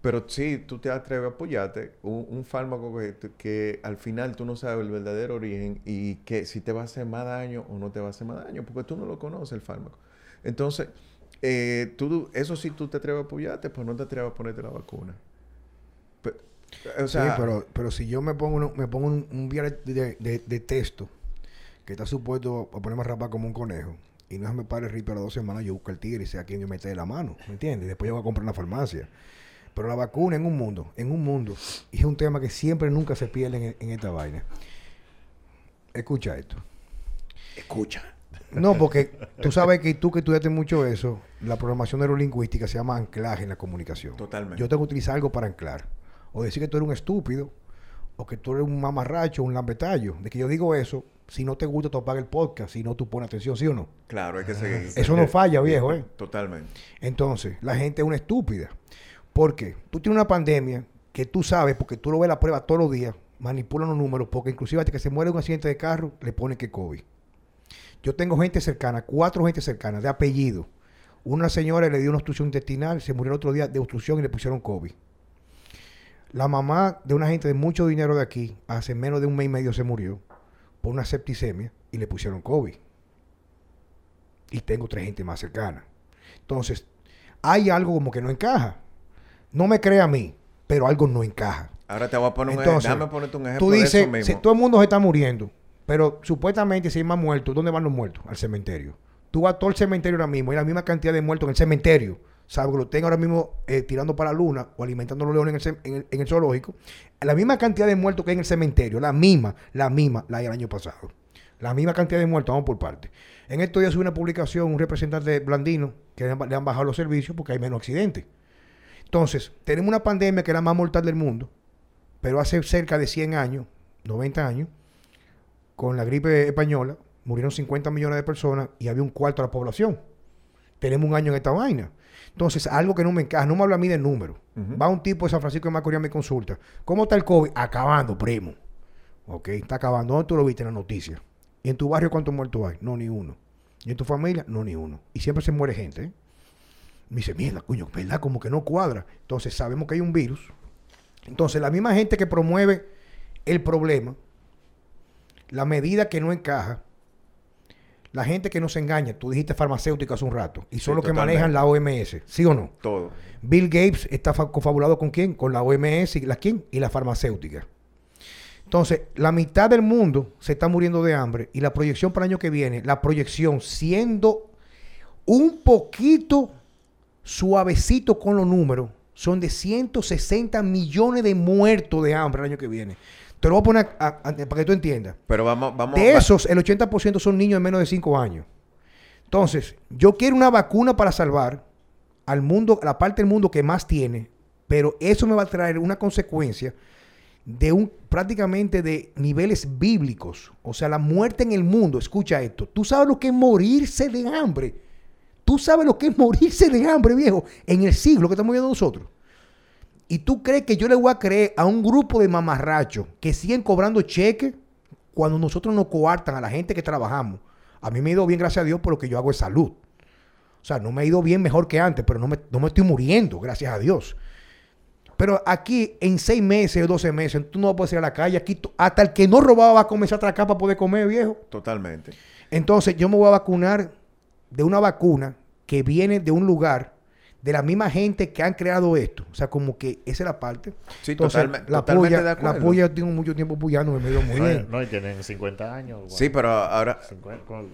Pero sí, tú te atreves a apoyarte un, un fármaco que, que al final tú no sabes el verdadero origen y que si te va a hacer más daño o no te va a hacer más daño, porque tú no lo conoces el fármaco. Entonces, eh, tú, eso sí tú te atreves a apoyarte, pues no te atreves a ponerte la vacuna. Pe- o sea, sí, pero, pero si yo me pongo, uno- me pongo un, un vial de, de- de texto que está supuesto a ponerme a rapar como un conejo y no se me pare el rito a las dos semanas, yo busco el tigre y sé a quién yo meter la mano, ¿me entiendes? Después yo voy a comprar en la farmacia. Pero la vacuna en un mundo, en un mundo, y es un tema que siempre nunca se pierde en, en esta vaina. Escucha esto. escucha. No, porque tú sabes que tú que estudiaste mucho eso, la programación neurolingüística se llama anclaje en la comunicación. Totalmente. Yo tengo que utilizar algo para anclar. O decir que tú eres un estúpido, o que tú eres un mamarracho, un lambetallo. De que yo digo eso, si no te gusta, tú apagas el podcast, si no, tú pones atención, ¿sí o no? Claro, hay que seguir. Eso no falla, viejo, ¿eh? Totalmente. Entonces, la gente es una estúpida. Porque tú tienes una pandemia que tú sabes, porque tú lo ves la prueba todos los días, manipulan los números, porque inclusive hasta que se muere un accidente de carro, le ponen que COVID. Yo tengo gente cercana, cuatro gente cercanas, de apellido. Una señora le dio una obstrucción intestinal, se murió el otro día de obstrucción y le pusieron COVID. La mamá de una gente de mucho dinero de aquí, hace menos de un mes y medio se murió por una septicemia y le pusieron COVID. Y tengo tres gente más cercana. Entonces, hay algo como que no encaja. No me crea a mí, pero algo no encaja. Ahora te voy a poner un Entonces, ejemplo. Un ejemplo Tú de dices, mismo. si todo el mundo se está muriendo, pero supuestamente si hay más muertos, ¿dónde van los muertos? Al cementerio. Tú vas a todo el cementerio ahora mismo, hay la misma cantidad de muertos en el cementerio. Salvo que lo tengan ahora mismo eh, tirando para la luna o alimentando a los leones en el, en el- en el zoológico. La misma cantidad de muertos que hay en el cementerio, la misma, la misma, la del año pasado. La misma cantidad de muertos, vamos por parte. En estos días una publicación, un representante de Blandino, que le han, le han bajado los servicios porque hay menos accidentes. Entonces, tenemos una pandemia que es la más mortal del mundo, pero hace cerca de 100 años, 90 años, con la gripe española, murieron 50 millones de personas y había un cuarto de la población. Tenemos un año en esta vaina. Entonces, algo que no me encaja, no me habla a mí de número. Va un tipo de San Francisco de Macorís a mi consulta. ¿Cómo está el COVID? Acabando, primo. Ok, está acabando. ¿Dónde tú lo viste en la noticia? ¿Y en tu barrio cuántos muertos hay? No, ni uno. ¿Y en tu familia? No, ni uno. Y siempre se muere gente. ¿eh? Me dice, mierda, coño, ¿verdad? Como que no cuadra. Entonces, sabemos que hay un virus. Entonces, la misma gente que promueve el problema, la medida que no encaja, la gente que nos engaña, tú dijiste farmacéutica hace un rato, y son Sí, los que manejan la OMS, ¿sí o no? Todo. Bill Gates está fa- confabulado con quién? Con la OMS y la quién? Y la farmacéutica. Entonces, la mitad del mundo se está muriendo de hambre y la proyección para el año que viene, la proyección siendo un poquito suavecito con los números, son de 160 millones de muertos de hambre el año que viene. Te lo voy a poner a- a- para que tú entiendas. Pero vamos, vamos. De esos, el 80% son niños de menos de 5 años. Entonces, yo quiero una vacuna para salvar al mundo, a la parte del mundo que más tiene, pero eso me va a traer una consecuencia de un prácticamente de niveles bíblicos. O sea, la muerte en el mundo. Escucha esto. Tú sabes lo que es morirse de hambre. Tú sabes lo que es morirse de hambre, viejo, en el siglo que estamos viendo nosotros. Y tú crees que yo le voy a creer a un grupo de mamarrachos que siguen cobrando cheques cuando nosotros nos coartan a la gente que trabajamos. A mí me ha ido bien, gracias a Dios, por lo que yo hago es salud. O sea, no me ha ido bien mejor que antes, pero no me, no me estoy muriendo, gracias a Dios. Pero aquí, en seis meses o doce meses, tú no vas a poder salir a la calle. Aquí, hasta el que no robaba va a comenzar a atracar para poder comer, viejo. Totalmente. Entonces, yo me voy a vacunar de una vacuna que viene de un lugar de la misma gente que han creado esto. O sea, como que esa es la parte. Sí, Entonces, totalme- la totalmente puya, de acuerdo. La puya, tengo mucho tiempo puyando, me dio muy No, bien. no, y tienen 50 años. Sí, pero ahora, 50, con-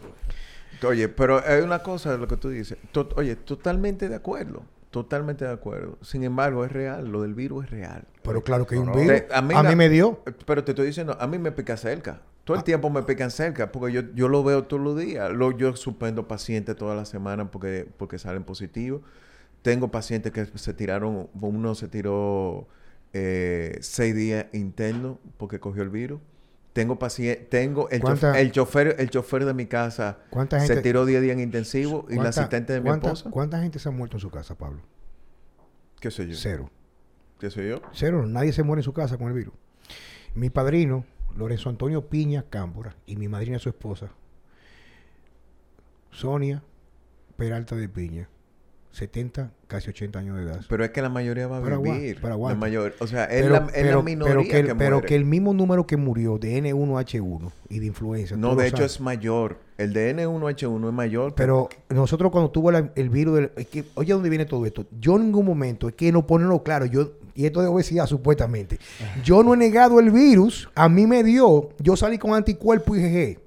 Oye, pero hay una cosa de lo que tú dices. To- oye, totalmente de acuerdo. Totalmente de acuerdo. Sin embargo, es real. Lo del virus es real. Pero claro que hay un No, virus. Te- a mí a la- mí me dio. Pero te estoy diciendo, a mí me pica cerca. Todo el Ah. tiempo me pican cerca porque yo, yo lo veo todos los días. Lo, yo suspendo pacientes toda la semana porque, porque salen positivos. Tengo pacientes que se tiraron, uno se tiró eh, seis días interno porque cogió el virus. Tengo pacientes, tengo el, ¿Cuánta- chofer, el chofer, el chofer de mi casa ¿Cuánta se gente- tiró 10 días en intensivo y la ¿Cuánta- asistente de mi cuánta- esposa. ¿Cuánta gente se ha muerto en su casa, Pablo? ¿Qué sé yo? Cero. ¿Qué sé yo? Cero. Nadie se muere en su casa con el virus. Mi padrino, Lorenzo Antonio Piña Cámbora, y mi madrina, su esposa, Sonia Peralta de Piña, 70, casi 80 años de edad. Pero es que la mayoría va a Pero vivir. pero la mayor, o sea, es, la, es la minoría pero que, el- que pero que el mismo número que murió de N1H1 y de influenza. No, de hecho sabes. es mayor. El de N1H1 es mayor. que- Pero nosotros cuando tuvo la- el virus, del, es que, oye, ¿dónde viene todo esto? Yo en ningún momento, es que no ponerlo claro, yo, y esto de obesidad supuestamente, yo no he negado el virus, a mí me dio, yo salí con anticuerpo IgG.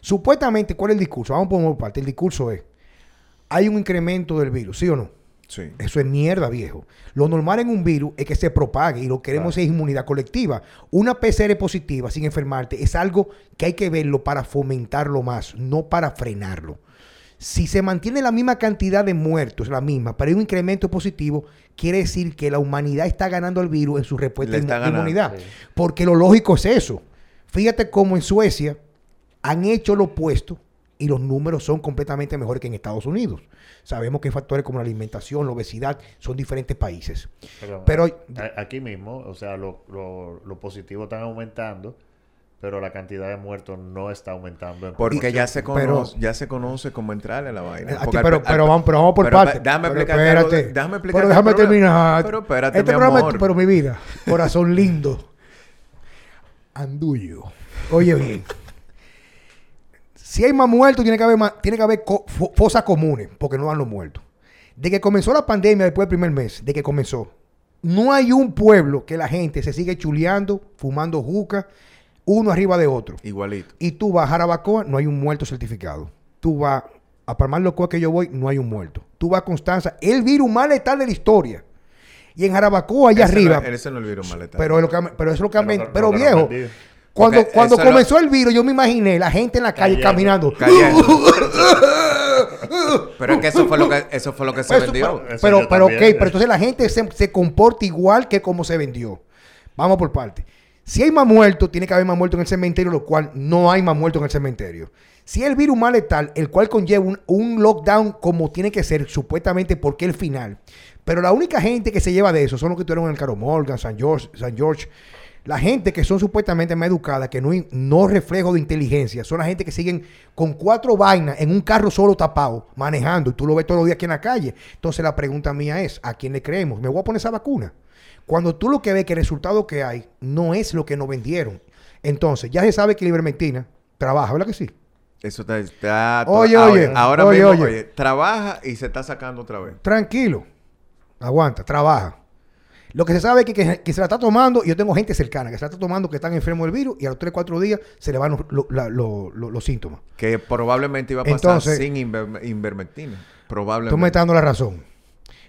Supuestamente, ¿cuál es el discurso? Vamos por una parte, el discurso es, hay un incremento del virus, ¿sí o no? Sí. Eso es mierda, viejo. Lo normal en un virus es que se propague y lo que queremos es inmunidad colectiva. Una PCR positiva sin enfermarte es algo que hay que verlo para fomentarlo más, no para frenarlo. Si se mantiene la misma cantidad de muertos, la misma, pero hay un incremento positivo, quiere decir que la humanidad está ganando al virus en su respuesta ganando, inmunidad. sí. Porque lo lógico es eso. Fíjate cómo en Suecia han hecho lo opuesto y los números son completamente mejores que en Estados Unidos. Sabemos que factores como la alimentación, la obesidad, son diferentes países. Pero, Pero- aquí mismo, o sea, los lo, lo positivos están aumentando, pero la cantidad de muertos no está aumentando. en Porque ya se Pero- conoce, ya se conoce cómo entrarle a la vaina. Al- pero, al- pero vamos, pero vamos por pero partes. Déjame Pero espérate. déjame Pero explicarte déjame terminar. Pero espérate, este mi programa amor. es pero mi vida. Corazón lindo. Andullo. Oye bien. Si hay más muertos, tiene que haber, más- tiene que haber co- fo- fosas comunes, porque no dan los muertos. De que comenzó la pandemia después del primer mes, de que comenzó, no hay un pueblo que la gente se sigue chuleando, fumando juca, uno arriba de otro. Igualito. Y tú vas a Jarabacoa, no hay un muerto certificado. Tú vas a Palmar Locoa que yo voy, no hay un muerto. Tú vas a Constanza, el virus más letal de la historia. Y en Jarabacoa, allá Ese arriba. No, ese no es el virus maletal. pero, es lo que, pero eso es lo que han Pero- ven- pero- viejo. Cuando, cuando lo- comenzó el virus, yo me imaginé la gente en la calle Cayendo. caminando. Cayendo. Pero es que eso fue lo que, eso fue lo que se Pues, vendió. Pero, pero, pero, ok, pero entonces la gente se, se comporta igual que como se vendió. Vamos por parte. Si hay más muertos, tiene que haber más muertos en el cementerio, lo cual no hay más muertos en el cementerio. Si el virus más letal, el cual conlleva un, un lockdown como tiene que ser, supuestamente porque es el final. Pero la única gente que se lleva de eso son los que estuvieron en el Caro Morgan, San George, San George. La gente que son supuestamente más educadas, que no, no reflejo de inteligencia, son la gente que siguen con cuatro vainas en un carro solo tapado, manejando, y tú lo ves todos los días aquí en la calle. Entonces la pregunta mía es, ¿a quién le creemos? ¿Me voy a poner esa vacuna? Cuando tú lo que ves que el resultado que hay no es lo que nos vendieron. Entonces, ya se sabe que ivermectina trabaja, ¿verdad que sí? Eso está, está Oye, ahora, oye, ahora oye, mismo, oye. oye, trabaja y se está sacando otra vez. Tranquilo. Aguanta, trabaja. Lo que se sabe es que, que- que se la está tomando, y yo tengo gente cercana que se la está tomando que están enfermos del virus y a los 3, 4 días se le van los, lo- la- lo- lo- los síntomas. Que probablemente iba a pasar Entonces- sin inver- invermectina. Tú Probablemente. me estás dando la razón.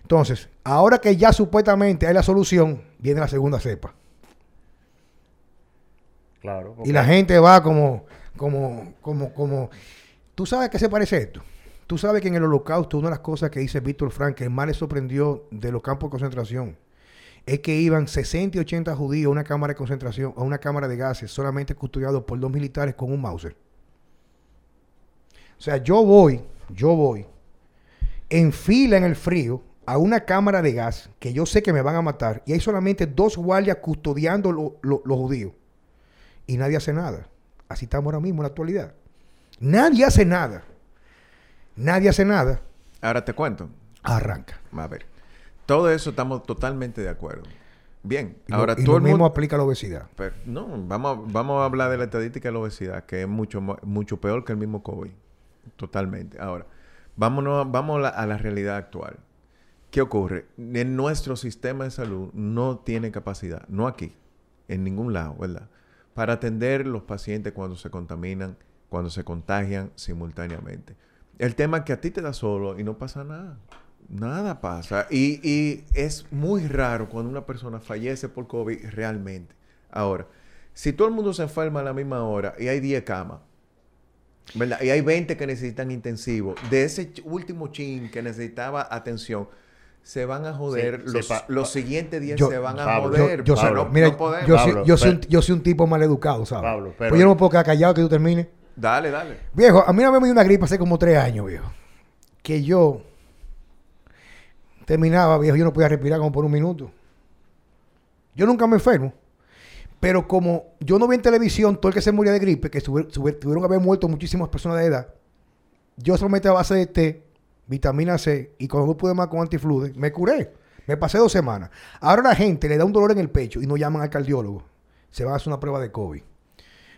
Entonces, ahora que ya supuestamente hay la solución, viene la segunda cepa. Claro. Y la gente va como, como, como, como. ¿Tú sabes a qué se parece esto? Tú sabes que en el holocausto una de las cosas que dice Víctor Frank que más le sorprendió de los campos de concentración es que iban 60 y 80 judíos a una cámara de concentración, a una cámara de gases, solamente custodiados por dos militares con un Mauser. O sea, yo voy, yo voy en fila en el frío a una cámara de gas que yo sé que me van a matar y hay solamente dos guardias custodiando lo- lo- los judíos y nadie hace nada. Así estamos ahora mismo en la actualidad. Nadie hace nada. Nadie hace nada. Ahora te cuento. Arranca. A ver. Todo eso estamos totalmente de acuerdo. Bien. Y lo- Ahora y todo lo el mismo mundo. aplica a la obesidad. Pero, no, vamos, a- vamos a hablar de la estadística de la obesidad, que es mucho, mucho peor que el mismo COVID. Totalmente. Ahora, vámonos, vamos a la, a la realidad actual. ¿Qué ocurre? En nuestro sistema de salud no tiene capacidad, no aquí, en ningún lado, ¿verdad? Para atender los pacientes cuando se contaminan, cuando se contagian simultáneamente. El tema es que a ti te da solo y no pasa nada. Nada pasa. Y, y es muy raro cuando una persona fallece por COVID realmente. Ahora, si todo el mundo se enferma a la misma hora y hay 10 camas, ¿verdad? Y hay 20 que necesitan intensivo, de ese ch- último chin que necesitaba atención, se van a joder. Sí, los, los siguientes 10 Yo- se van a Pablo, joder. Yo, Pablo, no, mira, no podemos. yo, soy, Pablo, soy un, yo soy un tipo mal educado, ¿sabes? Pablo, pero- Pues yo no me puedo quedar callado que tú termines. Dale, dale. Viejo, a mí vez me dio una gripe hace como tres años, viejo. Que yo terminaba, viejo, yo no podía respirar como por un minuto. Yo nunca me enfermo. Pero como yo no vi en televisión todo el que se moría de gripe, que tuvieron que haber muerto muchísimas personas de edad, yo solamente a base de té, vitamina C, y cuando no pude más con antiflude, me curé. Me pasé dos semanas. Ahora la gente le da un dolor en el pecho y no llaman al cardiólogo. Se van a hacer una prueba de COVID.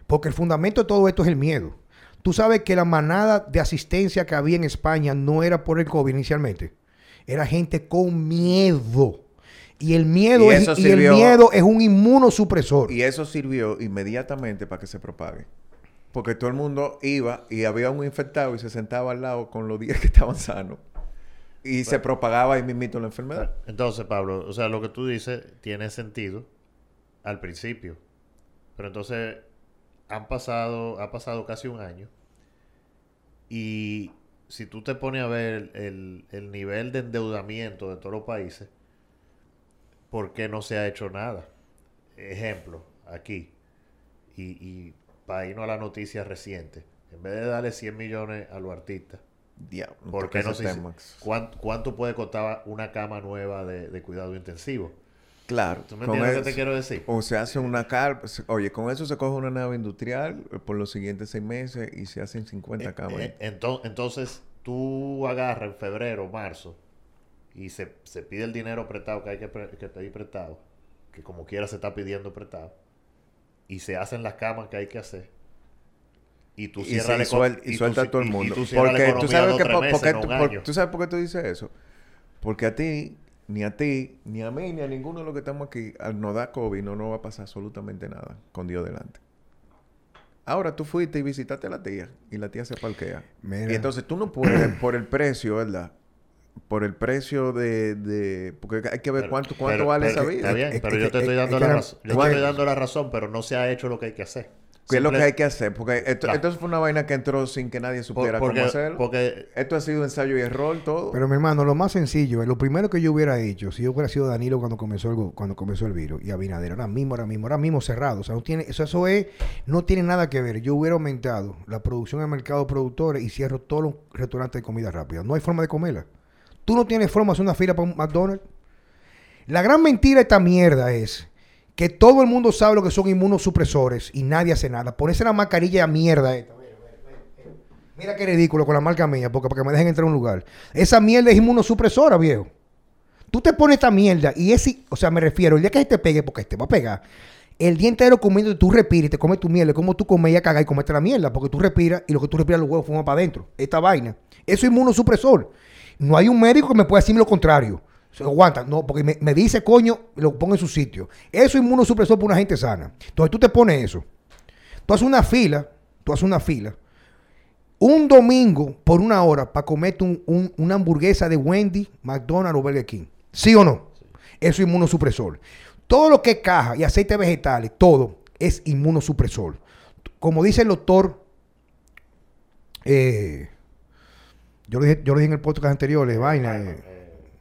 Porque el fundamento de todo esto es el miedo. Tú sabes que la manada de asistencia que había en España no era por el COVID inicialmente. Era gente con miedo. Y el miedo, Y es, y el miedo es un inmunosupresor. Y eso sirvió inmediatamente para que se propague. Porque todo el mundo iba y había un infectado y se sentaba al lado con los 10 que estaban sanos. Y se propagaba ahí mismito la enfermedad. Entonces, Pablo, o sea, lo que tú dices tiene sentido al principio. Pero entonces han pasado, ha pasado casi un año. Y si tú te pones a ver el, el nivel de endeudamiento de todos los países, ¿por qué no se ha hecho nada? Ejemplo, aquí. Y, y para irnos a la noticia reciente. En vez de darle 100 millones a los artistas, Diablo, ¿Por toca qué no se. ¿Cuánto, cuánto puede costar una cama nueva de, de cuidado intensivo? Claro. ¿Tú me con entiendes lo que te quiero decir? O se hace una car... Oye, con eso se coge una nave industrial eh, por los siguientes seis meses y se hacen 50 camas. Eh, eh, ento- entonces, tú agarras en febrero, marzo, y se, se pide el dinero prestado que hay que, que pedir prestado, que como quiera se está pidiendo prestado, y se hacen las camas que hay que hacer. Y tú cierras y suel- y y tú suelta a todo el y mundo. tú Porque tú sabes, que por- meses, porque no por- tú sabes por qué tú dices eso. Porque a ti, ni a ti, ni a mí, ni a ninguno de los que estamos aquí, al no da COVID, no nos va a pasar absolutamente nada con Dios delante. Ahora tú fuiste y visitaste a la tía y la tía se parquea. Mira. Y entonces tú no puedes, por el precio, ¿verdad? Por el precio de... de porque hay que ver Pero- cuánto, cuánto pero- vale pero- esa vida. Está bien, pero yo te estoy es- dando la razón. Yo te ¿cuál- estoy dando la razón, pero no se ha hecho lo que hay que hacer. ¿Qué es lo que hay que hacer? Porque esto, Claro. esto fue una vaina que entró sin que nadie Por- supiera porque, cómo hacerlo. porque Esto ha sido ensayo y error, todo. Pero mi hermano, lo más sencillo, eh, lo primero que yo hubiera hecho, si yo hubiera sido Danilo cuando comenzó el, cuando comenzó el virus, y Abinader, ahora mismo, ahora mismo, ahora mismo cerrado. O sea, no tiene, eso, eso es, no tiene nada que ver. Yo hubiera aumentado la producción del mercado de productores y cierro todos los restaurantes de comida rápida. No hay forma de comerla. Tú no tienes forma de hacer una fila para un McDonald's. La gran mentira de esta mierda es que todo el mundo sabe lo que son inmunosupresores y nadie hace nada. Ponerse la mascarilla de mierda esta. Mira, qué ridículo con la marca mía, porque que me dejen entrar a un lugar. Esa mierda es inmunosupresora, viejo. Tú te pones esta mierda y ese, o sea, me refiero, el día que te pegue, porque te va a pegar, el día entero comiendo, tú respiras y te comes tu mierda, como tú comes y cagas y comete la mierda, porque tú respiras y lo que tú respiras los huevos para adentro. Esta vaina. Eso es inmunosupresor. No hay un médico que me pueda decirme lo contrario. Se no, porque me, me dice, coño, lo pongo en su sitio. Eso es inmunosupresor para una gente sana. Entonces tú te pones eso. Tú haces una fila, tú haces una fila, un domingo por una hora para comerte un- un- una hamburguesa de Wendy, McDonald's o Burger King. ¿Sí o no? Eso es inmunosupresor. Todo lo que es caja y aceites vegetales, todo es inmunosupresor. Como dice el doctor, eh, yo, lo dije, yo lo en el podcast anterior, eh, vaina. eh,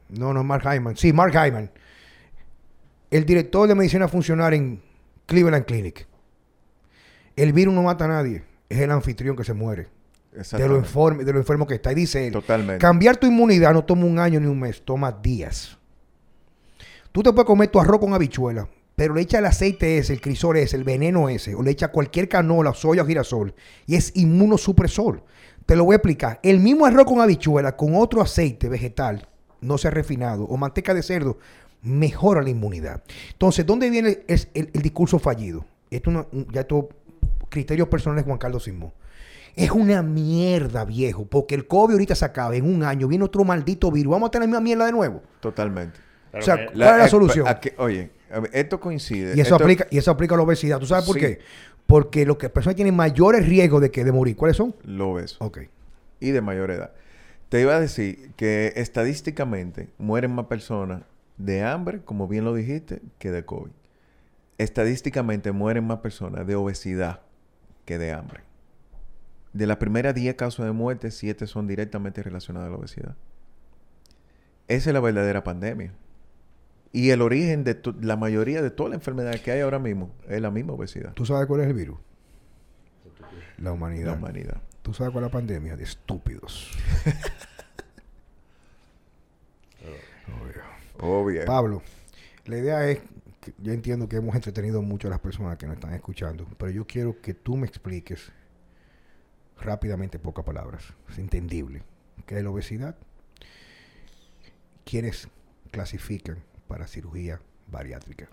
no, no, Mark Hyman. Sí, Mark Hyman. El director de medicina funcional en Cleveland Clinic. El virus no mata a nadie. Es el anfitrión que se muere. De lo, enfermo, de lo enfermo que está. Y dice él, Totalmente. cambiar tu inmunidad no toma un año ni un mes, toma días. Tú te puedes comer tu arroz con habichuela, pero le echa el aceite ese, el crisol ese, el veneno ese, o le echa cualquier canola, soya o girasol, y es inmunosupresor. Te lo voy a explicar. El mismo arroz con habichuela, con otro aceite vegetal, no sea refinado, o manteca de cerdo, mejora la inmunidad. Entonces, ¿dónde viene es el, el discurso fallido? Esto no- ya esto, criterios personales Juan Carlos Simón. Es una mierda, viejo, porque el COVID ahorita se acaba en un año, viene otro maldito virus, vamos a tener la misma mierda de nuevo. Totalmente. Pero o sea, ¿cuál es la eh, solución? a que- oye, a ver, esto coincide. Y eso, esto- aplica, y eso aplica a la obesidad. ¿Tú sabes por Sí. qué? Porque los que personas tienen mayores riesgos de que de morir. ¿Cuáles son? Lo ves. Ok. Y de mayor edad. Te iba a decir que estadísticamente mueren más personas de hambre, como bien lo dijiste, que de COVID. Estadísticamente mueren más personas de obesidad que de hambre. De las primeras 10 casos de muerte, 7 son directamente relacionados a la obesidad. Esa es la verdadera pandemia. Y el origen de la mayoría de todas las enfermedades que hay ahora mismo es la misma obesidad. ¿Tú sabes cuál es el virus? La humanidad. La humanidad. ¿Tú sabes cuál es la pandemia? De estúpidos. Obvio. Obvio. Pablo, la idea es que yo entiendo que hemos entretenido mucho a las personas que nos están escuchando, pero yo quiero que tú me expliques rápidamente, pocas palabras, es entendible, qué es la obesidad, quiénes clasifican para cirugía bariátrica.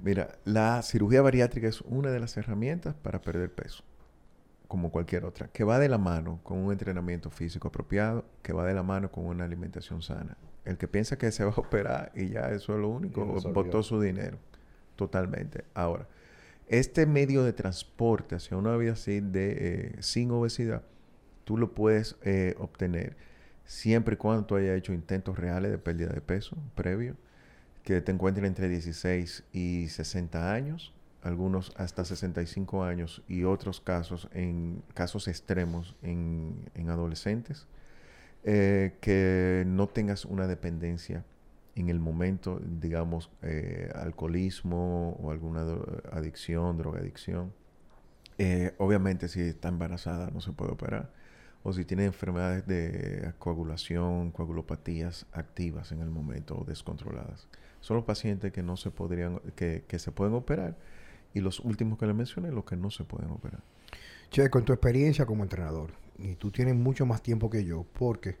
Mira, la cirugía bariátrica es una de las herramientas para perder peso, como cualquier otra, que va de la mano con un entrenamiento físico apropiado, que va de la mano con una alimentación sana. El que piensa que se va a operar y ya eso es lo único, botó su dinero. Totalmente. Ahora, este medio de transporte hacia una vida así de, eh, sin obesidad, tú lo puedes eh, obtener siempre y cuando tú hayas hecho intentos reales de pérdida de peso previo, que te encuentren entre 16 y 60 años, algunos hasta 65 años y otros casos en casos extremos en, en adolescentes, eh, que no tengas una dependencia en el momento, digamos, eh, alcoholismo o alguna adicción, drogadicción. Eh, obviamente, si está embarazada, no se puede operar. O si tiene enfermedades de coagulación, coagulopatías activas en el momento o descontroladas. Son los pacientes que no se podrían, que, que se pueden operar. Y los últimos que le mencioné, los que no se pueden operar. Che, con tu experiencia como entrenador, y tú tienes mucho más tiempo que yo, porque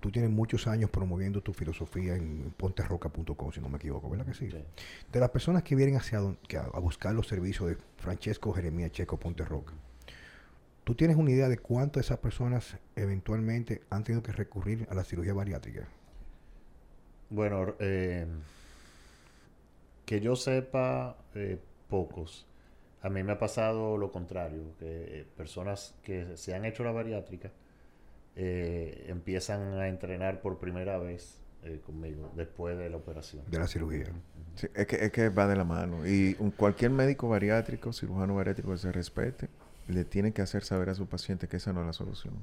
tú tienes muchos años promoviendo tu filosofía en ponterroca.com, si no me equivoco, ¿verdad que sí? Sí. De las personas que vienen hacia don- que a, a buscar los servicios de Francesco Jeremías Checo Ponterroca, ¿tú tienes una idea de cuántas de esas personas eventualmente han tenido que recurrir a la cirugía bariátrica? Bueno, eh, que yo sepa, eh, pocos. A mí me ha pasado lo contrario, que eh, personas que se han hecho la bariátrica eh, empiezan a entrenar por primera vez eh, conmigo después de la operación. De la cirugía. Sí, es, que, es que va de la mano. Y un- cualquier médico bariátrico, cirujano bariátrico que se respete, le tiene que hacer saber a su paciente que esa no es la solución.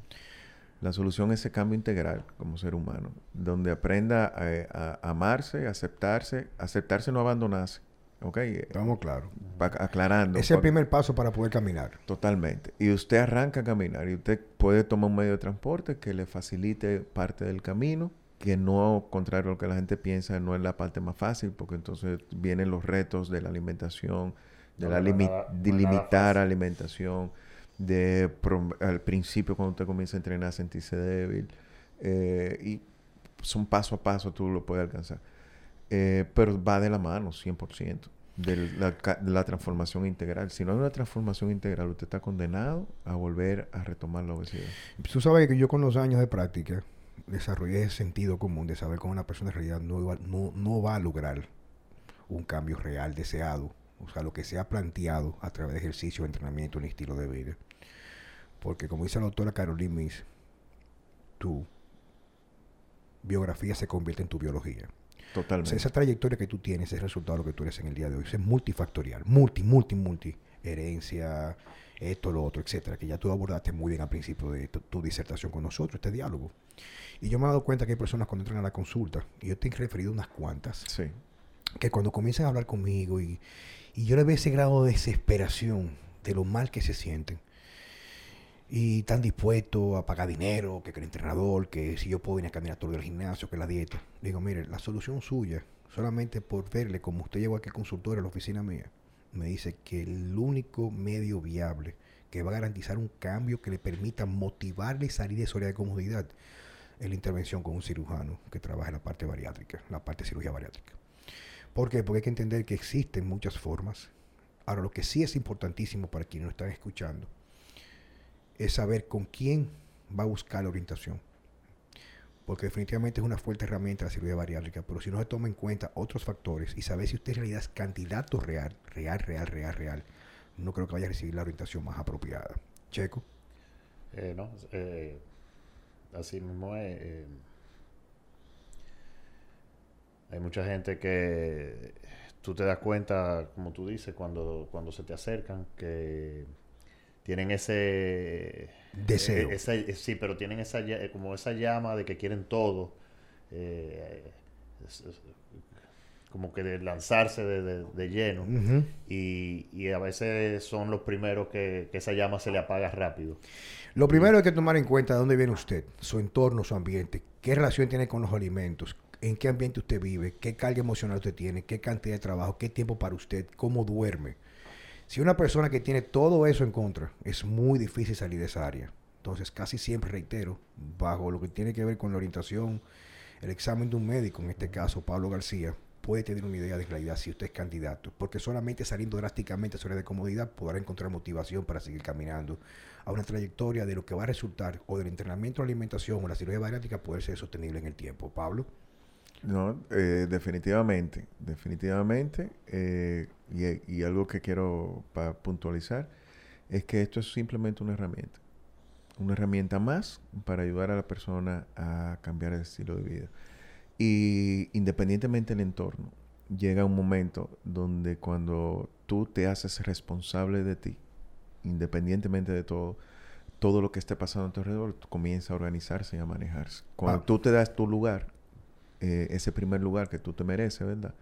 La solución es ese cambio integral como ser humano, donde aprenda a, a amarse, a aceptarse, aceptarse no abandonarse. ¿Ok? Estamos claros. Aclarando. Ese es el primer paso para poder caminar. Totalmente. Y usted arranca a caminar y usted puede tomar un medio de transporte que le facilite parte del camino, que no, contrario a lo que la gente piensa, no es la parte más fácil, porque entonces vienen los retos de la alimentación, de, No, la limi- nada- de limitar alimentación, de al principio cuando usted comienza a entrenar sentirse débil, eh, y son paso a paso tú lo puedes alcanzar. Eh, pero va de la mano, 100%, de la, de la transformación integral. Si no hay una transformación integral, usted está condenado a volver a retomar la obesidad. Tú sabes que yo con los años de práctica desarrollé ese sentido común de saber cómo una persona en realidad no, va- no va a lograr un cambio real deseado. O sea, lo que se ha planteado a través de ejercicio, entrenamiento, un estilo de vida. Porque como dice la doctora Caroline Miss, tu biografía se convierte en tu biología. O Totalmente. sea, esa trayectoria que tú tienes es el resultado de lo que tú eres en el día de hoy. Es multifactorial, multi, multi, multi. Herencia, esto, lo otro, etcétera. Que ya tú abordaste muy bien al principio de tu, tu disertación con nosotros, este diálogo. Y yo me he dado cuenta que hay personas cuando entran a la consulta, y yo te he referido a unas cuantas, Sí. que cuando comienzan a hablar conmigo y, y yo le veo ese grado de desesperación de lo mal que se sienten. Y están dispuestos a pagar dinero, que, el entrenador, que si yo puedo venir a caminar todo el gimnasio, que la dieta. Digo, mire, la solución suya, solamente por verle como usted llegó aquí consultor a la oficina mía, me dice que el único medio viable que va a garantizar un cambio que le permita motivarle y salir de su área de comodidad es la intervención con un cirujano que trabaja en la parte bariátrica, la parte de cirugía bariátrica. ¿Por qué? Porque hay que entender que existen muchas formas. Ahora, lo que sí es importantísimo para quienes nos están escuchando es saber con quién va a buscar la orientación. Porque definitivamente es una fuerte herramienta la cirugía bariátrica, pero si no se toma en cuenta otros factores y saber si usted en realidad es candidato real, real, real, real, real, no creo que vaya a recibir la orientación más apropiada. Checo. Eh, no, eh, así mismo es. eh, hay mucha gente que tú te das cuenta, como tú dices, cuando, cuando se te acercan, que tienen ese Deseo. eh, esa- eh, sí, pero tienen esa eh, como esa llama de que quieren todo. eh, es- es- como que de lanzarse de, de- de lleno. Y, y a veces son los primeros que, que esa llama se le apaga rápido. Lo primero hay que tomar en cuenta de dónde viene usted, su entorno, su ambiente, qué relación tiene con los alimentos, en qué ambiente usted vive, qué carga emocional usted tiene, qué cantidad de trabajo, qué tiempo para usted, cómo duerme. Si una persona que tiene todo eso en contra, es muy difícil salir de esa área. Entonces, casi siempre reitero, bajo lo que tiene que ver con la orientación, el examen de un médico, en este caso Pablo García, puede tener una idea de realidad si usted es candidato, porque solamente saliendo drásticamente área de comodidad podrá encontrar motivación para seguir caminando a una trayectoria de lo que va a resultar o del entrenamiento, la alimentación o la cirugía bariátrica poder ser sostenible en el tiempo. Pablo. No, eh, definitivamente, definitivamente. eh, y, y algo que quiero puntualizar es que esto es simplemente una herramienta. Una herramienta más para ayudar a la persona a cambiar el estilo de vida. Y independientemente del entorno, llega un momento donde cuando tú te haces responsable de ti, independientemente de todo, todo lo que esté pasando a tu alrededor comienza a organizarse y a manejarse. Cuando Ah. tú te das tu lugar, eh, ese primer lugar que tú te mereces, ¿verdad?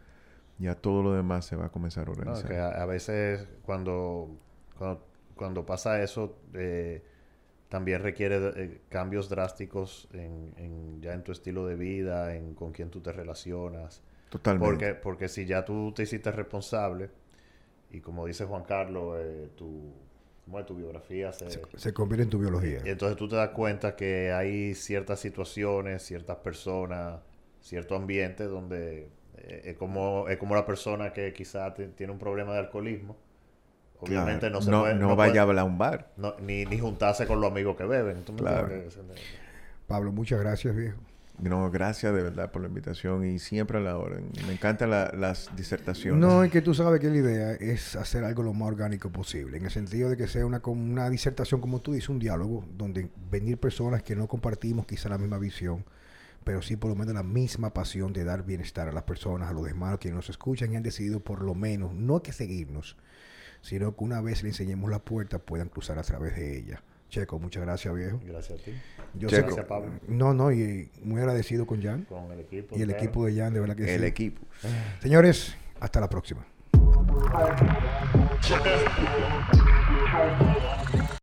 Ya todo lo demás se va a comenzar a No, organizar. que a, a veces cuando, cuando, cuando pasa eso, eh, también requiere eh, cambios drásticos en, en- ya en tu estilo de vida, en con quién tú te relacionas. Totalmente. Porque, porque si ya tú te hiciste responsable, y como dice Juan Carlos, eh, tu, ¿cómo es? tu biografía se, Se, se convierte en tu biología. y entonces tú te das cuenta que hay ciertas situaciones, ciertas personas, cierto ambiente donde eh, es, como, es como la persona que quizá tiene un problema de alcoholismo. Obviamente Claro. no se no, puede... no no vaya puede- a hablar a un bar. no, ni, ni juntarse con los amigos que beben. Pablo, muchas gracias, viejo. No, gracias de verdad por la invitación y siempre a la orden. Me encantan la- las disertaciones. No, es que tú sabes que la idea es hacer algo lo más orgánico posible, en el sentido de que sea una, una disertación, como tú dices, un diálogo, donde venir personas que no compartimos quizá la misma visión, pero sí por lo menos la misma pasión de dar bienestar a las personas, a los demás, quienes nos escuchan y han decidido por lo menos, no que seguirnos, sino que una vez le enseñemos la puerta puedan cruzar a través de ella. Checo, muchas gracias, viejo. Gracias a ti. Yo Checo. Gracias, Pablo. no, no, y muy agradecido con Jan Con el equipo. y el equipo de Jan, de verdad que El sí. equipo. Señores, hasta la próxima.